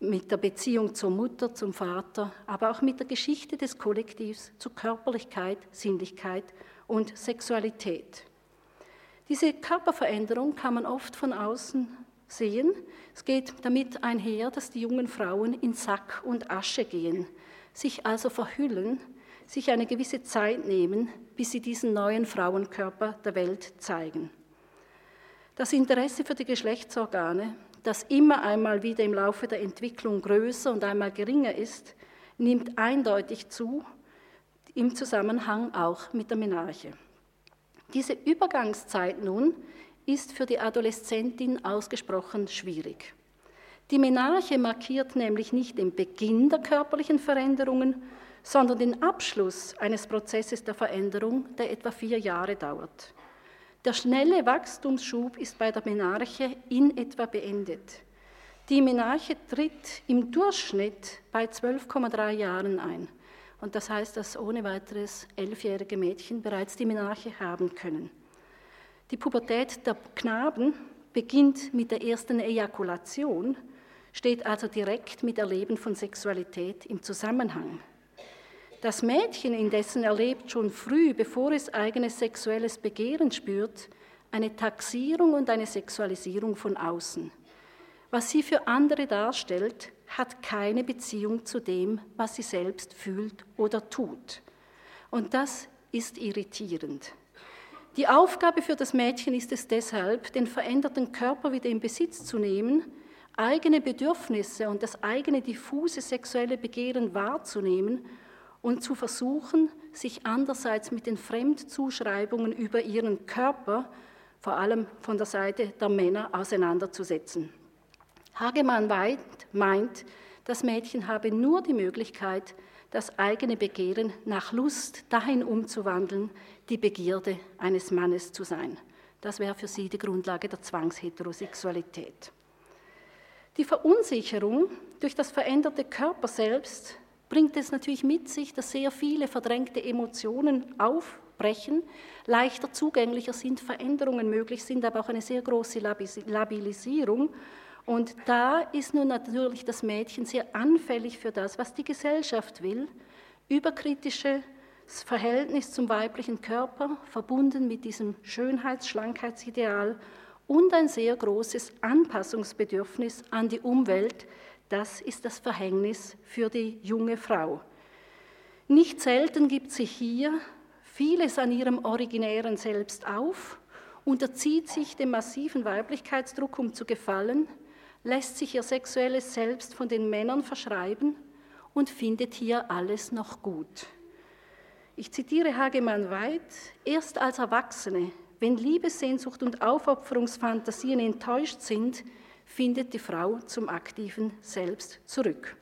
mit der Beziehung zur Mutter, zum Vater, aber auch mit der Geschichte des Kollektivs zu Körperlichkeit, Sinnlichkeit und Sexualität. Diese Körperveränderung kann man oft von außen sehen. Es geht damit einher, dass die jungen Frauen in Sack und Asche gehen, sich also verhüllen, sich eine gewisse Zeit nehmen, bis sie diesen neuen Frauenkörper der Welt zeigen. Das Interesse für die Geschlechtsorgane, das immer einmal wieder im Laufe der Entwicklung größer und einmal geringer ist, nimmt eindeutig zu, im Zusammenhang auch mit der Menarche. Diese Übergangszeit nun ist für die Adoleszentin ausgesprochen schwierig. Die Menarche markiert nämlich nicht den Beginn der körperlichen Veränderungen, sondern den Abschluss eines Prozesses der Veränderung, der etwa vier Jahre dauert. Der schnelle Wachstumsschub ist bei der Menarche in etwa beendet. Die Menarche tritt im Durchschnitt bei 12,3 Jahren ein. Und das heißt, dass ohne weiteres elfjährige Mädchen bereits die Menarche haben können. Die Pubertät der Knaben beginnt mit der ersten Ejakulation, steht also direkt mit Erleben von Sexualität im Zusammenhang. Das Mädchen indessen erlebt schon früh, bevor es eigenes sexuelles Begehren spürt, eine Taxierung und eine Sexualisierung von außen. Was sie für andere darstellt, hat keine Beziehung zu dem, was sie selbst fühlt oder tut. Und das ist irritierend. Die Aufgabe für das Mädchen ist es deshalb, den veränderten Körper wieder in Besitz zu nehmen, eigene Bedürfnisse und das eigene diffuse sexuelle Begehren wahrzunehmen und zu versuchen, sich andererseits mit den Fremdzuschreibungen über ihren Körper, vor allem von der Seite der Männer, auseinanderzusetzen. Hagemann meint, das Mädchen habe nur die Möglichkeit, das eigene Begehren nach Lust dahin umzuwandeln, die Begierde eines Mannes zu sein. Das wäre für sie die Grundlage der Zwangsheterosexualität. Die Verunsicherung durch das veränderte Körper selbst bringt es natürlich mit sich, dass sehr viele verdrängte Emotionen aufbrechen, leichter zugänglicher sind, Veränderungen möglich sind, aber auch eine sehr große Labilisierung. Und da ist nun natürlich das Mädchen sehr anfällig für das, was die Gesellschaft will, überkritisches Verhältnis zum weiblichen Körper, verbunden mit diesem Schönheits-Schlankheitsideal und ein sehr großes Anpassungsbedürfnis an die Umwelt. Das ist das Verhängnis für die junge Frau. Nicht selten gibt sie hier vieles an ihrem originären Selbst auf, unterzieht sich dem massiven Weiblichkeitsdruck, um zu gefallen, lässt sich ihr sexuelles Selbst von den Männern verschreiben und findet hier alles noch gut. Ich zitiere Hagemann Weit, erst als Erwachsene wenn Liebessehnsucht und Aufopferungsfantasien enttäuscht sind, findet die Frau zum aktiven Selbst zurück.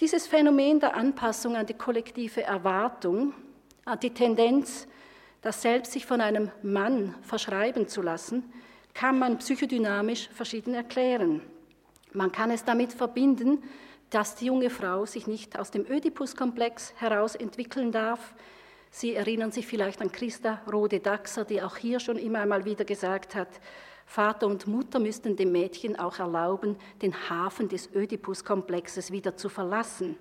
Dieses Phänomen der Anpassung an die kollektive Erwartung, an die Tendenz, das Selbst sich von einem Mann verschreiben zu lassen, kann man psychodynamisch verschieden erklären. Man kann es damit verbinden, dass die junge Frau sich nicht aus dem Ödipus-Komplex heraus entwickeln darf, Sie erinnern sich vielleicht an Christa Rode-Daxer, die auch hier schon immer einmal wieder gesagt hat, Vater und Mutter müssten dem Mädchen auch erlauben, den Hafen des Ödipus-Komplexes wieder zu verlassen.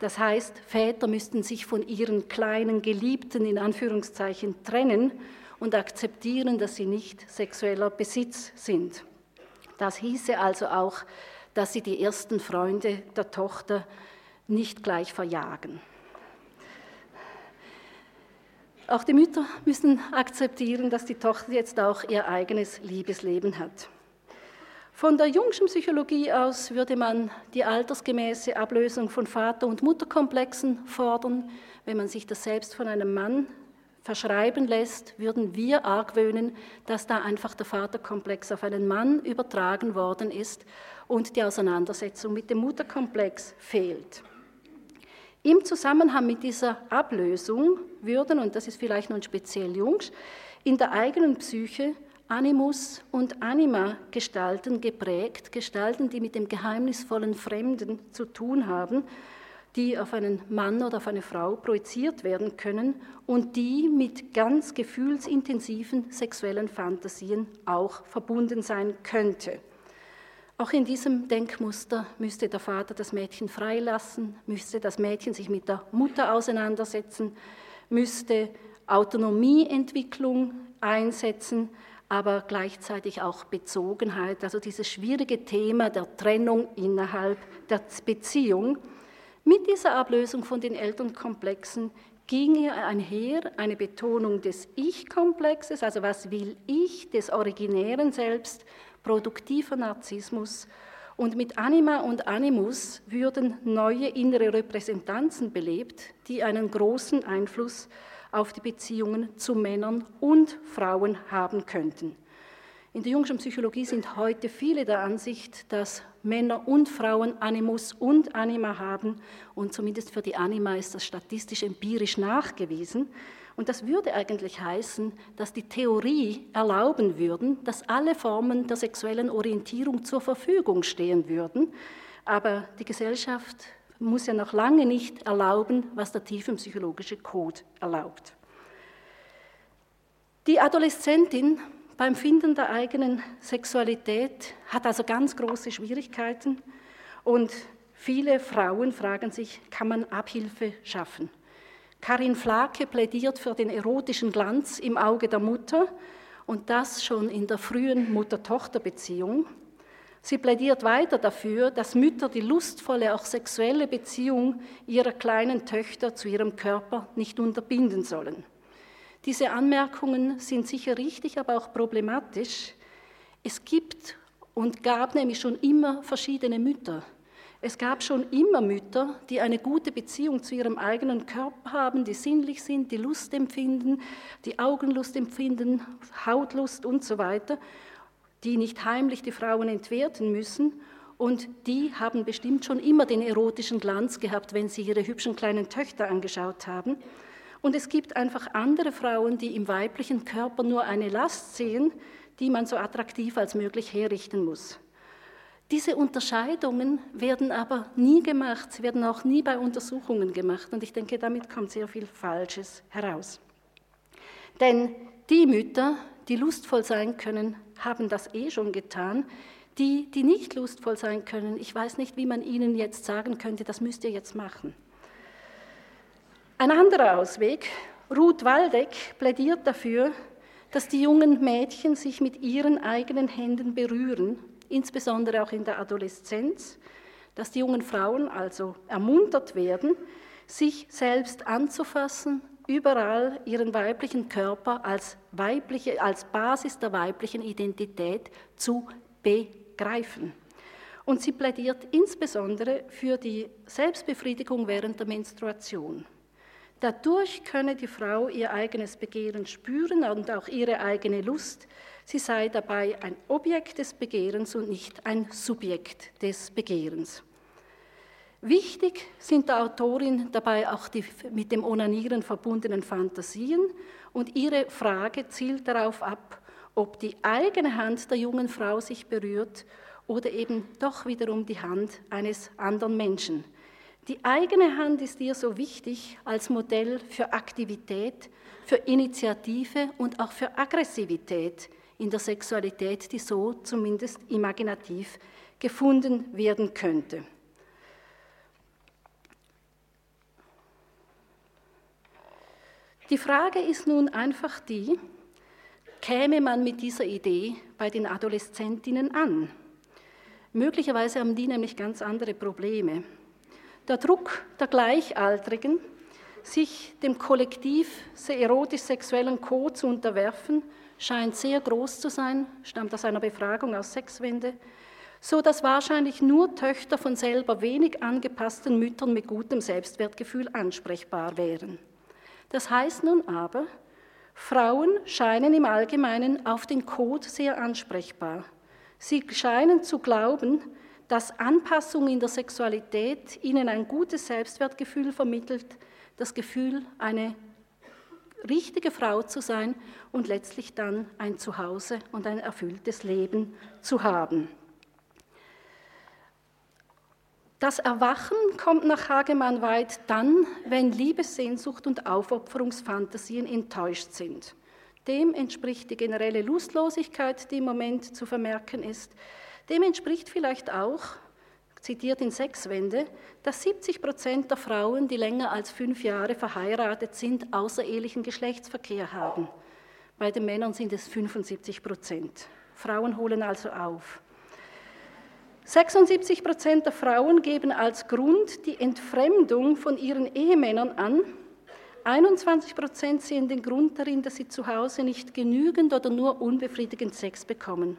Das heißt, Väter müssten sich von ihren kleinen Geliebten in Anführungszeichen trennen und akzeptieren, dass sie nicht sexueller Besitz sind. Das hieße also auch, dass sie die ersten Freunde der Tochter nicht gleich verjagen. Auch die Mütter müssen akzeptieren, dass die Tochter jetzt auch ihr eigenes Liebesleben hat. Von der jungschen Psychologie aus würde man die altersgemäße Ablösung von Vater- und Mutterkomplexen fordern. Wenn man sich das selbst von einem Mann verschreiben lässt, würden wir argwöhnen, dass da einfach der Vaterkomplex auf einen Mann übertragen worden ist und die Auseinandersetzung mit dem Mutterkomplex fehlt. Im Zusammenhang mit dieser Ablösung würden, und das ist vielleicht nun speziell Jungs, in der eigenen Psyche Animus und Anima Gestalten geprägt, Gestalten, die mit dem geheimnisvollen Fremden zu tun haben, die auf einen Mann oder auf eine Frau projiziert werden können und die mit ganz gefühlsintensiven sexuellen Fantasien auch verbunden sein könnte. Auch in diesem Denkmuster müsste der Vater das Mädchen freilassen, müsste das Mädchen sich mit der Mutter auseinandersetzen, müsste Autonomieentwicklung einsetzen, aber gleichzeitig auch Bezogenheit, also dieses schwierige Thema der Trennung innerhalb der Beziehung. Mit dieser Ablösung von den Elternkomplexen ging ihr einher eine Betonung des Ich-Komplexes, also was will ich, des originären Selbst, produktiver Narzissmus. Und mit Anima und Animus würden neue innere Repräsentanzen belebt, die einen großen Einfluss auf die Beziehungen zu Männern und Frauen haben könnten. In der jüngsten Psychologie sind heute viele der Ansicht, dass Männer und Frauen Animus und Anima haben und zumindest für die Anima ist das statistisch empirisch nachgewiesen. Und das würde eigentlich heißen, dass die Theorie erlauben würden, dass alle Formen der sexuellen Orientierung zur Verfügung stehen würden. Aber die Gesellschaft muss ja noch lange nicht erlauben, was der tiefenpsychologische Code erlaubt. Die Adoleszentin beim Finden der eigenen Sexualität hat also ganz große Schwierigkeiten und viele Frauen fragen sich, kann man Abhilfe schaffen? Karin Flake plädiert für den erotischen Glanz im Auge der Mutter und das schon in der frühen Mutter-Tochter-Beziehung. Sie plädiert weiter dafür, dass Mütter die lustvolle, auch sexuelle Beziehung ihrer kleinen Töchter zu ihrem Körper nicht unterbinden sollen. Diese Anmerkungen sind sicher richtig, aber auch problematisch. Es gibt und gab nämlich schon immer verschiedene Mütter. Es gab schon immer Mütter, die eine gute Beziehung zu ihrem eigenen Körper haben, die sinnlich sind, die Lust empfinden, die Augenlust empfinden, Hautlust und so weiter, die nicht heimlich die Frauen entwerten müssen. Und die haben bestimmt schon immer den erotischen Glanz gehabt, wenn sie ihre hübschen kleinen Töchter angeschaut haben. Und es gibt einfach andere Frauen, die im weiblichen Körper nur eine Last sehen, die man so attraktiv als möglich herrichten muss. Diese Unterscheidungen werden aber nie gemacht, sie werden auch nie bei Untersuchungen gemacht und ich denke, damit kommt sehr viel Falsches heraus. Denn die Mütter, die lustvoll sein können, haben das eh schon getan. Die, die nicht lustvoll sein können, ich weiß nicht, wie man ihnen jetzt sagen könnte, das müsst ihr jetzt machen. Ein anderer Ausweg, Ruth Waldeck plädiert dafür, dass die jungen Mädchen sich mit ihren eigenen Händen berühren insbesondere auch in der Adoleszenz, dass die jungen Frauen also ermuntert werden, sich selbst anzufassen, überall ihren weiblichen Körper als, weibliche, als Basis der weiblichen Identität zu begreifen. Und sie plädiert insbesondere für die Selbstbefriedigung während der Menstruation. Dadurch könne die Frau ihr eigenes Begehren spüren und auch ihre eigene Lust Sie sei dabei ein Objekt des Begehrens und nicht ein Subjekt des Begehrens. Wichtig sind der Autorin dabei auch die mit dem Onanieren verbundenen Fantasien und ihre Frage zielt darauf ab, ob die eigene Hand der jungen Frau sich berührt oder eben doch wiederum die Hand eines anderen Menschen. Die eigene Hand ist ihr so wichtig als Modell für Aktivität, für Initiative und auch für Aggressivität, in der Sexualität, die so zumindest imaginativ gefunden werden könnte. Die Frage ist nun einfach die, käme man mit dieser Idee bei den Adoleszentinnen an? Möglicherweise haben die nämlich ganz andere Probleme. Der Druck der Gleichaltrigen, sich dem Kollektiv erotisch-sexuellen Code zu unterwerfen, scheint sehr groß zu sein, stammt aus einer Befragung aus Sechswände, so dass wahrscheinlich nur Töchter von selber wenig angepassten Müttern mit gutem Selbstwertgefühl ansprechbar wären. Das heißt nun aber, Frauen scheinen im Allgemeinen auf den Code sehr ansprechbar. Sie scheinen zu glauben, dass Anpassung in der Sexualität ihnen ein gutes Selbstwertgefühl vermittelt, das Gefühl, eine richtige Frau zu sein und letztlich dann ein Zuhause und ein erfülltes Leben zu haben. Das Erwachen kommt nach Hagemann weit dann, wenn Liebessehnsucht und Aufopferungsfantasien enttäuscht sind. Dem entspricht die generelle Lustlosigkeit, die im Moment zu vermerken ist. Dem entspricht vielleicht auch, zitiert in Sechswände, dass 70 Prozent der Frauen, die länger als fünf Jahre verheiratet sind, außerehelichen Geschlechtsverkehr haben. Bei den Männern sind es 75 Prozent. Frauen holen also auf. 76 Prozent der Frauen geben als Grund die Entfremdung von ihren Ehemännern an. 21 Prozent sehen den Grund darin, dass sie zu Hause nicht genügend oder nur unbefriedigend Sex bekommen.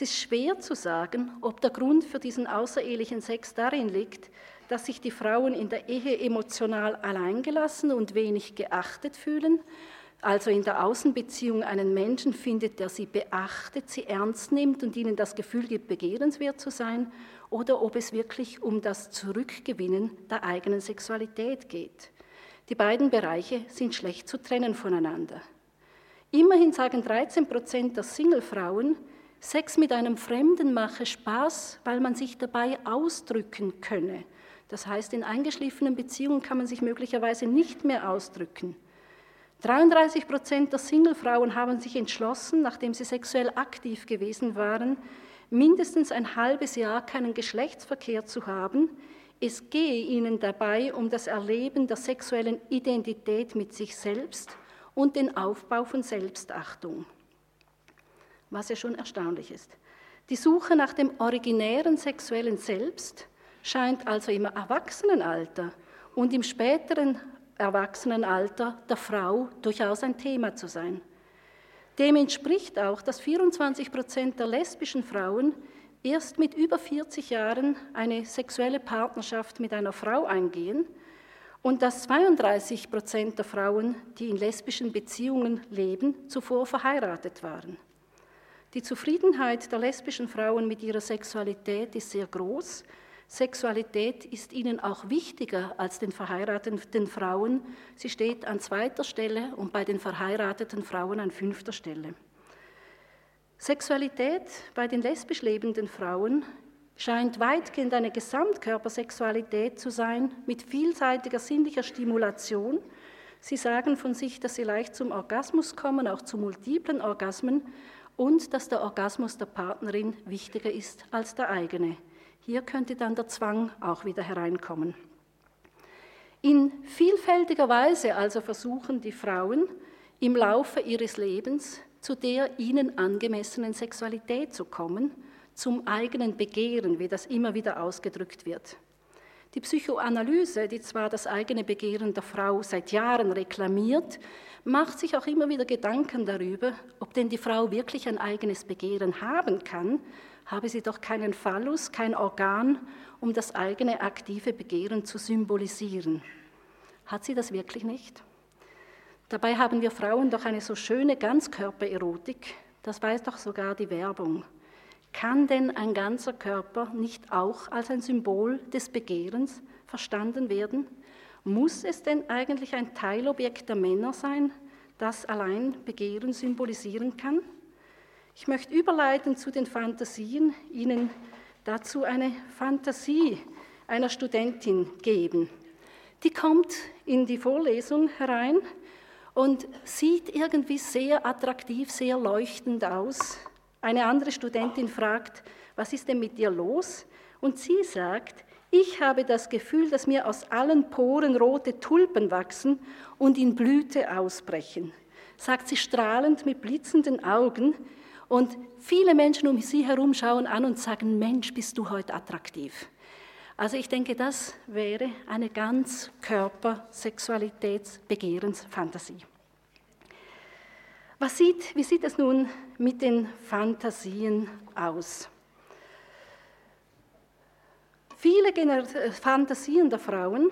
Es ist schwer zu sagen, ob der Grund für diesen außerehelichen Sex darin liegt, dass sich die Frauen in der Ehe emotional alleingelassen und wenig geachtet fühlen, also in der Außenbeziehung einen Menschen findet, der sie beachtet, sie ernst nimmt und ihnen das Gefühl gibt, begehrenswert zu sein, oder ob es wirklich um das Zurückgewinnen der eigenen Sexualität geht. Die beiden Bereiche sind schlecht zu trennen voneinander. Immerhin sagen 13 Prozent der Singlefrauen, Sex mit einem Fremden mache Spaß, weil man sich dabei ausdrücken könne. Das heißt, in eingeschliffenen Beziehungen kann man sich möglicherweise nicht mehr ausdrücken. 33 Prozent der Singlefrauen haben sich entschlossen, nachdem sie sexuell aktiv gewesen waren, mindestens ein halbes Jahr keinen Geschlechtsverkehr zu haben. Es gehe ihnen dabei um das Erleben der sexuellen Identität mit sich selbst und den Aufbau von Selbstachtung was ja schon erstaunlich ist. Die Suche nach dem originären sexuellen Selbst scheint also im Erwachsenenalter und im späteren Erwachsenenalter der Frau durchaus ein Thema zu sein. Dem entspricht auch, dass 24 Prozent der lesbischen Frauen erst mit über 40 Jahren eine sexuelle Partnerschaft mit einer Frau eingehen und dass 32 Prozent der Frauen, die in lesbischen Beziehungen leben, zuvor verheiratet waren. Die Zufriedenheit der lesbischen Frauen mit ihrer Sexualität ist sehr groß. Sexualität ist ihnen auch wichtiger als den verheirateten Frauen. Sie steht an zweiter Stelle und bei den verheirateten Frauen an fünfter Stelle. Sexualität bei den lesbisch lebenden Frauen scheint weitgehend eine Gesamtkörpersexualität zu sein mit vielseitiger sinnlicher Stimulation. Sie sagen von sich, dass sie leicht zum Orgasmus kommen, auch zu multiplen Orgasmen und dass der Orgasmus der Partnerin wichtiger ist als der eigene. Hier könnte dann der Zwang auch wieder hereinkommen. In vielfältiger Weise also versuchen die Frauen im Laufe ihres Lebens zu der ihnen angemessenen Sexualität zu kommen, zum eigenen Begehren, wie das immer wieder ausgedrückt wird. Die Psychoanalyse, die zwar das eigene Begehren der Frau seit Jahren reklamiert, macht sich auch immer wieder Gedanken darüber, ob denn die Frau wirklich ein eigenes Begehren haben kann, habe sie doch keinen Phallus, kein Organ, um das eigene aktive Begehren zu symbolisieren. Hat sie das wirklich nicht? Dabei haben wir Frauen doch eine so schöne Ganzkörpererotik, das weiß doch sogar die Werbung. Kann denn ein ganzer Körper nicht auch als ein Symbol des Begehrens verstanden werden? Muss es denn eigentlich ein Teilobjekt der Männer sein, das allein Begehren symbolisieren kann? Ich möchte überleiten zu den Fantasien, Ihnen dazu eine Fantasie einer Studentin geben. Die kommt in die Vorlesung herein und sieht irgendwie sehr attraktiv, sehr leuchtend aus. Eine andere Studentin fragt, was ist denn mit dir los? Und sie sagt, ich habe das Gefühl, dass mir aus allen Poren rote Tulpen wachsen und in Blüte ausbrechen, sagt sie strahlend mit blitzenden Augen. Und viele Menschen um sie herum schauen an und sagen, Mensch, bist du heute attraktiv. Also ich denke, das wäre eine ganz Körper-Sexualitäts-Begehrensfantasie. Was sieht, wie sieht es nun mit den Fantasien aus? Viele Fantasien der Frauen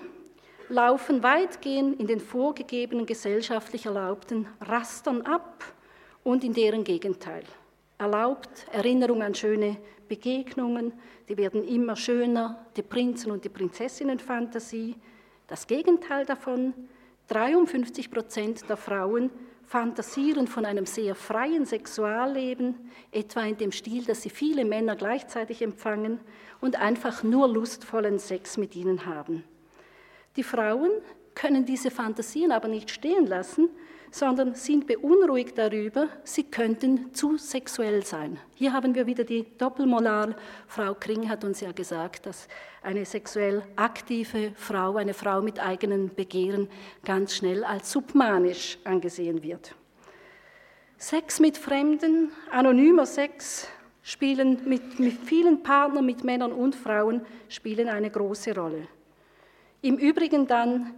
laufen weitgehend in den vorgegebenen gesellschaftlich erlaubten Rastern ab und in deren Gegenteil. Erlaubt Erinnerung an schöne Begegnungen, die werden immer schöner, die Prinzen- und die Prinzessinnen-Fantasie. Das Gegenteil davon, 53 Prozent der Frauen fantasieren von einem sehr freien Sexualleben, etwa in dem Stil, dass sie viele Männer gleichzeitig empfangen und einfach nur lustvollen Sex mit ihnen haben. Die Frauen können diese Fantasien aber nicht stehen lassen, sondern sind beunruhigt darüber, sie könnten zu sexuell sein. Hier haben wir wieder die Doppelmoral. Frau Kring hat uns ja gesagt, dass eine sexuell aktive Frau, eine Frau mit eigenen Begehren, ganz schnell als submanisch angesehen wird. Sex mit Fremden, anonymer Sex, spielen mit, mit vielen Partnern, mit Männern und Frauen, spielen eine große Rolle. Im Übrigen dann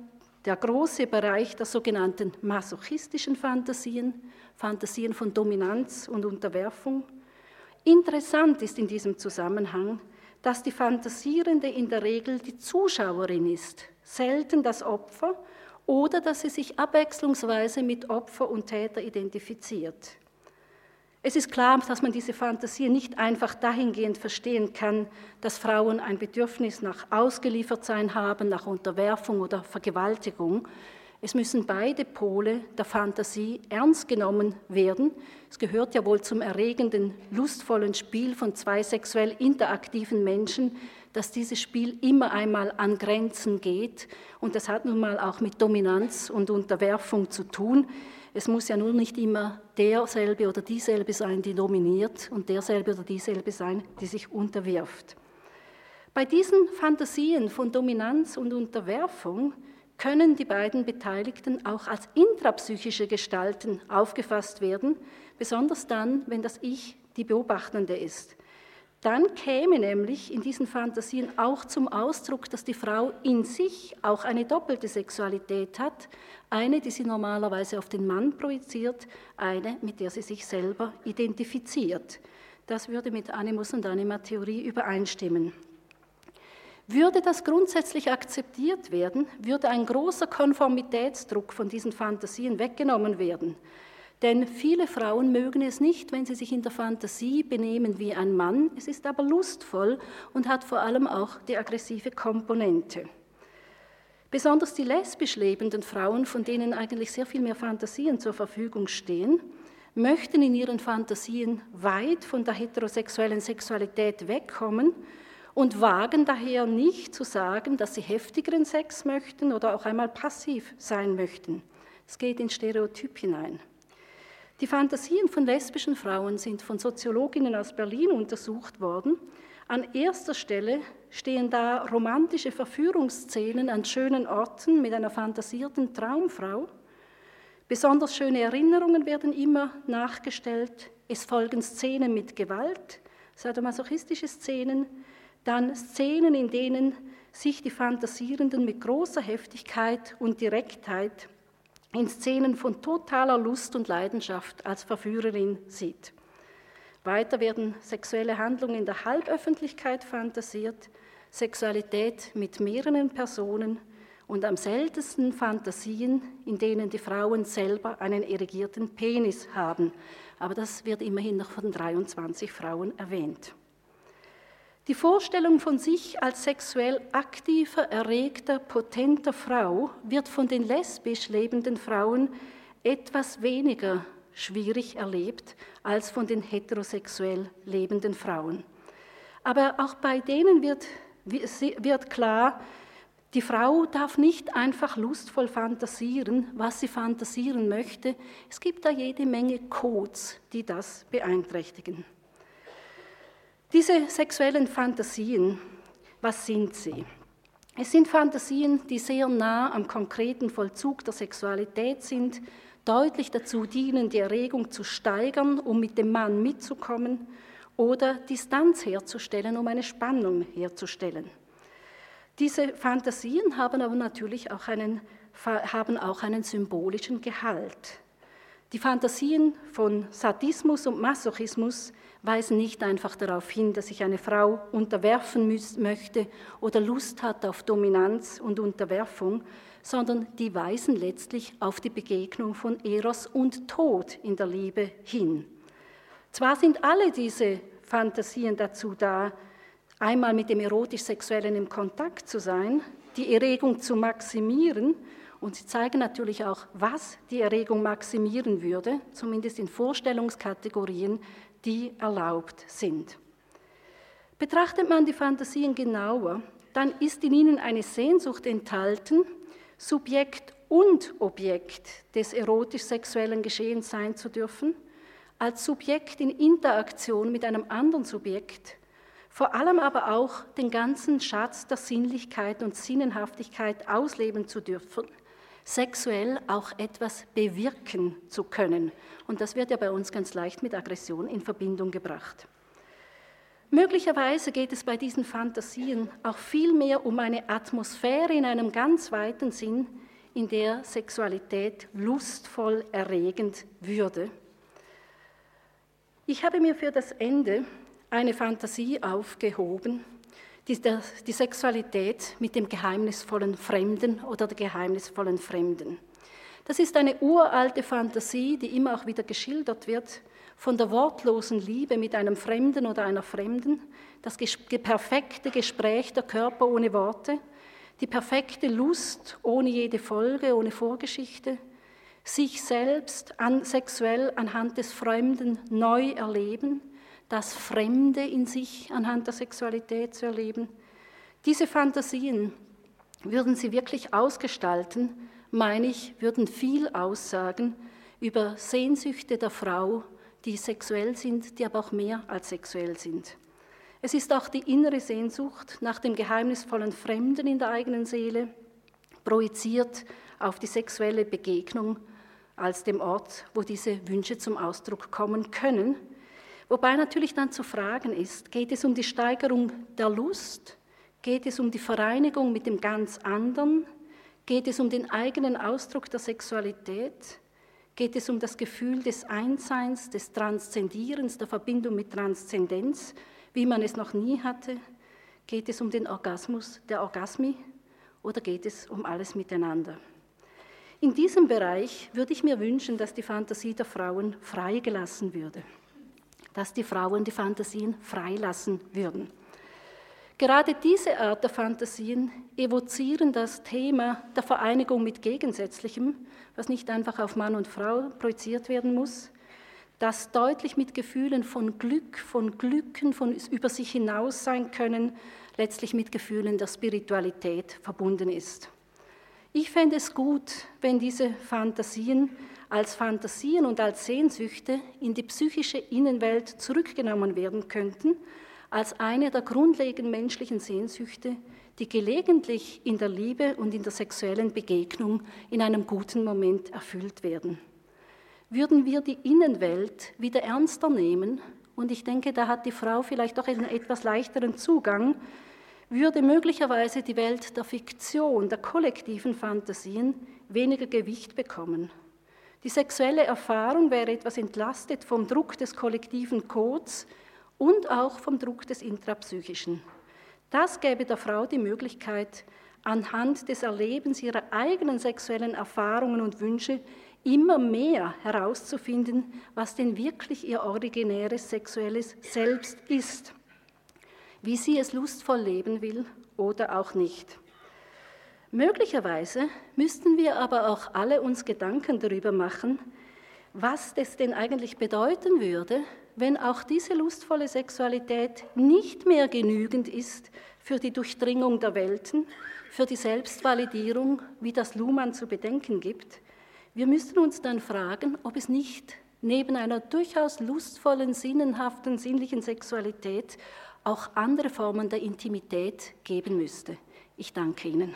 der große Bereich der sogenannten masochistischen Fantasien, Fantasien von Dominanz und Unterwerfung. Interessant ist in diesem Zusammenhang, dass die Fantasierende in der Regel die Zuschauerin ist, selten das Opfer oder dass sie sich abwechslungsweise mit Opfer und Täter identifiziert. Es ist klar, dass man diese Fantasie nicht einfach dahingehend verstehen kann, dass Frauen ein Bedürfnis nach Ausgeliefertsein haben, nach Unterwerfung oder Vergewaltigung. Es müssen beide Pole der Fantasie ernst genommen werden. Es gehört ja wohl zum erregenden, lustvollen Spiel von zwei sexuell interaktiven Menschen, dass dieses Spiel immer einmal an Grenzen geht. Und das hat nun mal auch mit Dominanz und Unterwerfung zu tun. Es muss ja nur nicht immer derselbe oder dieselbe sein, die dominiert und derselbe oder dieselbe sein, die sich unterwirft. Bei diesen Fantasien von Dominanz und Unterwerfung können die beiden Beteiligten auch als intrapsychische Gestalten aufgefasst werden, besonders dann, wenn das Ich die Beobachtende ist. Dann käme nämlich in diesen Fantasien auch zum Ausdruck, dass die Frau in sich auch eine doppelte Sexualität hat, eine, die sie normalerweise auf den Mann projiziert, eine, mit der sie sich selber identifiziert. Das würde mit Animus und Anima-Theorie übereinstimmen. Würde das grundsätzlich akzeptiert werden, würde ein großer Konformitätsdruck von diesen Fantasien weggenommen werden. Denn viele Frauen mögen es nicht, wenn sie sich in der Fantasie benehmen wie ein Mann. Es ist aber lustvoll und hat vor allem auch die aggressive Komponente. Besonders die lesbisch lebenden Frauen, von denen eigentlich sehr viel mehr Fantasien zur Verfügung stehen, möchten in ihren Fantasien weit von der heterosexuellen Sexualität wegkommen und wagen daher nicht zu sagen, dass sie heftigeren Sex möchten oder auch einmal passiv sein möchten. Es geht in Stereotyp hinein. Die Fantasien von lesbischen Frauen sind von Soziologinnen aus Berlin untersucht worden. An erster Stelle stehen da romantische Verführungsszenen an schönen Orten mit einer fantasierten Traumfrau. Besonders schöne Erinnerungen werden immer nachgestellt. Es folgen Szenen mit Gewalt, sadomasochistische Szenen, dann Szenen, in denen sich die Fantasierenden mit großer Heftigkeit und Direktheit in Szenen von totaler Lust und Leidenschaft als Verführerin sieht. Weiter werden sexuelle Handlungen in der Halböffentlichkeit fantasiert, Sexualität mit mehreren Personen und am seltensten Fantasien, in denen die Frauen selber einen erigierten Penis haben. Aber das wird immerhin noch von 23 Frauen erwähnt. Die Vorstellung von sich als sexuell aktiver, erregter, potenter Frau wird von den lesbisch lebenden Frauen etwas weniger schwierig erlebt als von den heterosexuell lebenden Frauen. Aber auch bei denen wird, wird klar, die Frau darf nicht einfach lustvoll fantasieren, was sie fantasieren möchte. Es gibt da jede Menge Codes, die das beeinträchtigen. Diese sexuellen Fantasien, was sind sie? Es sind Fantasien, die sehr nah am konkreten Vollzug der Sexualität sind, deutlich dazu dienen, die Erregung zu steigern, um mit dem Mann mitzukommen oder Distanz herzustellen, um eine Spannung herzustellen. Diese Fantasien haben aber natürlich auch einen, haben auch einen symbolischen Gehalt. Die Fantasien von Sadismus und Masochismus weisen nicht einfach darauf hin, dass sich eine Frau unterwerfen möchte oder Lust hat auf Dominanz und Unterwerfung, sondern die weisen letztlich auf die Begegnung von Eros und Tod in der Liebe hin. Zwar sind alle diese Fantasien dazu da, einmal mit dem erotisch-sexuellen im Kontakt zu sein, die Erregung zu maximieren, und sie zeigen natürlich auch, was die Erregung maximieren würde, zumindest in Vorstellungskategorien, die erlaubt sind. Betrachtet man die Fantasien genauer, dann ist in ihnen eine Sehnsucht enthalten, Subjekt und Objekt des erotisch-sexuellen Geschehens sein zu dürfen, als Subjekt in Interaktion mit einem anderen Subjekt, vor allem aber auch den ganzen Schatz der Sinnlichkeit und Sinnenhaftigkeit ausleben zu dürfen, sexuell auch etwas bewirken zu können. Und das wird ja bei uns ganz leicht mit Aggression in Verbindung gebracht. Möglicherweise geht es bei diesen Fantasien auch viel mehr um eine Atmosphäre in einem ganz weiten Sinn, in der Sexualität lustvoll erregend würde. Ich habe mir für das Ende eine Fantasie aufgehoben, die, die Sexualität mit dem geheimnisvollen Fremden oder der geheimnisvollen Fremden. Das ist eine uralte Fantasie, die immer auch wieder geschildert wird, von der wortlosen Liebe mit einem Fremden oder einer Fremden, das perfekte Gespräch der Körper ohne Worte, die perfekte Lust ohne jede Folge, ohne Vorgeschichte, sich selbst an, sexuell anhand des Fremden neu erleben, das Fremde in sich anhand der Sexualität zu erleben. Diese Fantasien würden sie wirklich ausgestalten, meine ich, würden viel aussagen über Sehnsüchte der Frau, die sexuell sind, die aber auch mehr als sexuell sind. Es ist auch die innere Sehnsucht nach dem geheimnisvollen Fremden in der eigenen Seele, projiziert auf die sexuelle Begegnung als dem Ort, wo diese Wünsche zum Ausdruck kommen können Wobei natürlich dann zu fragen ist, geht es um die Steigerung der Lust? Geht es um die Vereinigung mit dem ganz anderen? Geht es um den eigenen Ausdruck der Sexualität? Geht es um das Gefühl des Einsseins, des Transzendierens, der Verbindung mit Transzendenz, wie man es noch nie hatte? Geht es um den Orgasmus der Orgasmi oder geht es um alles miteinander? In diesem Bereich würde ich mir wünschen, dass die Fantasie der Frauen freigelassen würde, dass die Frauen die Fantasien freilassen würden. Gerade diese Art der Fantasien evozieren das Thema der Vereinigung mit Gegensätzlichem, was nicht einfach auf Mann und Frau projiziert werden muss, das deutlich mit Gefühlen von Glück, von Glücken, von über sich hinaus sein können, letztlich mit Gefühlen der Spiritualität verbunden ist. Ich fände es gut, wenn diese Fantasien als Fantasien und als Sehnsüchte in die psychische Innenwelt zurückgenommen werden könnten, als eine der grundlegenden menschlichen Sehnsüchte, die gelegentlich in der Liebe und in der sexuellen Begegnung in einem guten Moment erfüllt werden. Würden wir die Innenwelt wieder ernster nehmen, und ich denke, da hat die Frau vielleicht auch einen etwas leichteren Zugang, würde möglicherweise die Welt der Fiktion, der kollektiven Fantasien weniger Gewicht bekommen. Die sexuelle Erfahrung wäre etwas entlastet vom Druck des kollektiven Codes und auch vom Druck des Intrapsychischen. Das gäbe der Frau die Möglichkeit, anhand des Erlebens ihrer eigenen sexuellen Erfahrungen und Wünsche immer mehr herauszufinden, was denn wirklich ihr originäres sexuelles Selbst ist, wie sie es lustvoll leben will oder auch nicht. Möglicherweise müssten wir aber auch alle uns Gedanken darüber machen, was das denn eigentlich bedeuten würde, wenn auch diese lustvolle Sexualität nicht mehr genügend ist für die Durchdringung der Welten, für die Selbstvalidierung, wie das Luhmann zu bedenken gibt, wir müssten uns dann fragen, ob es nicht neben einer durchaus lustvollen, sinnenhaften, sinnlichen Sexualität auch andere Formen der Intimität geben müsste. Ich danke Ihnen.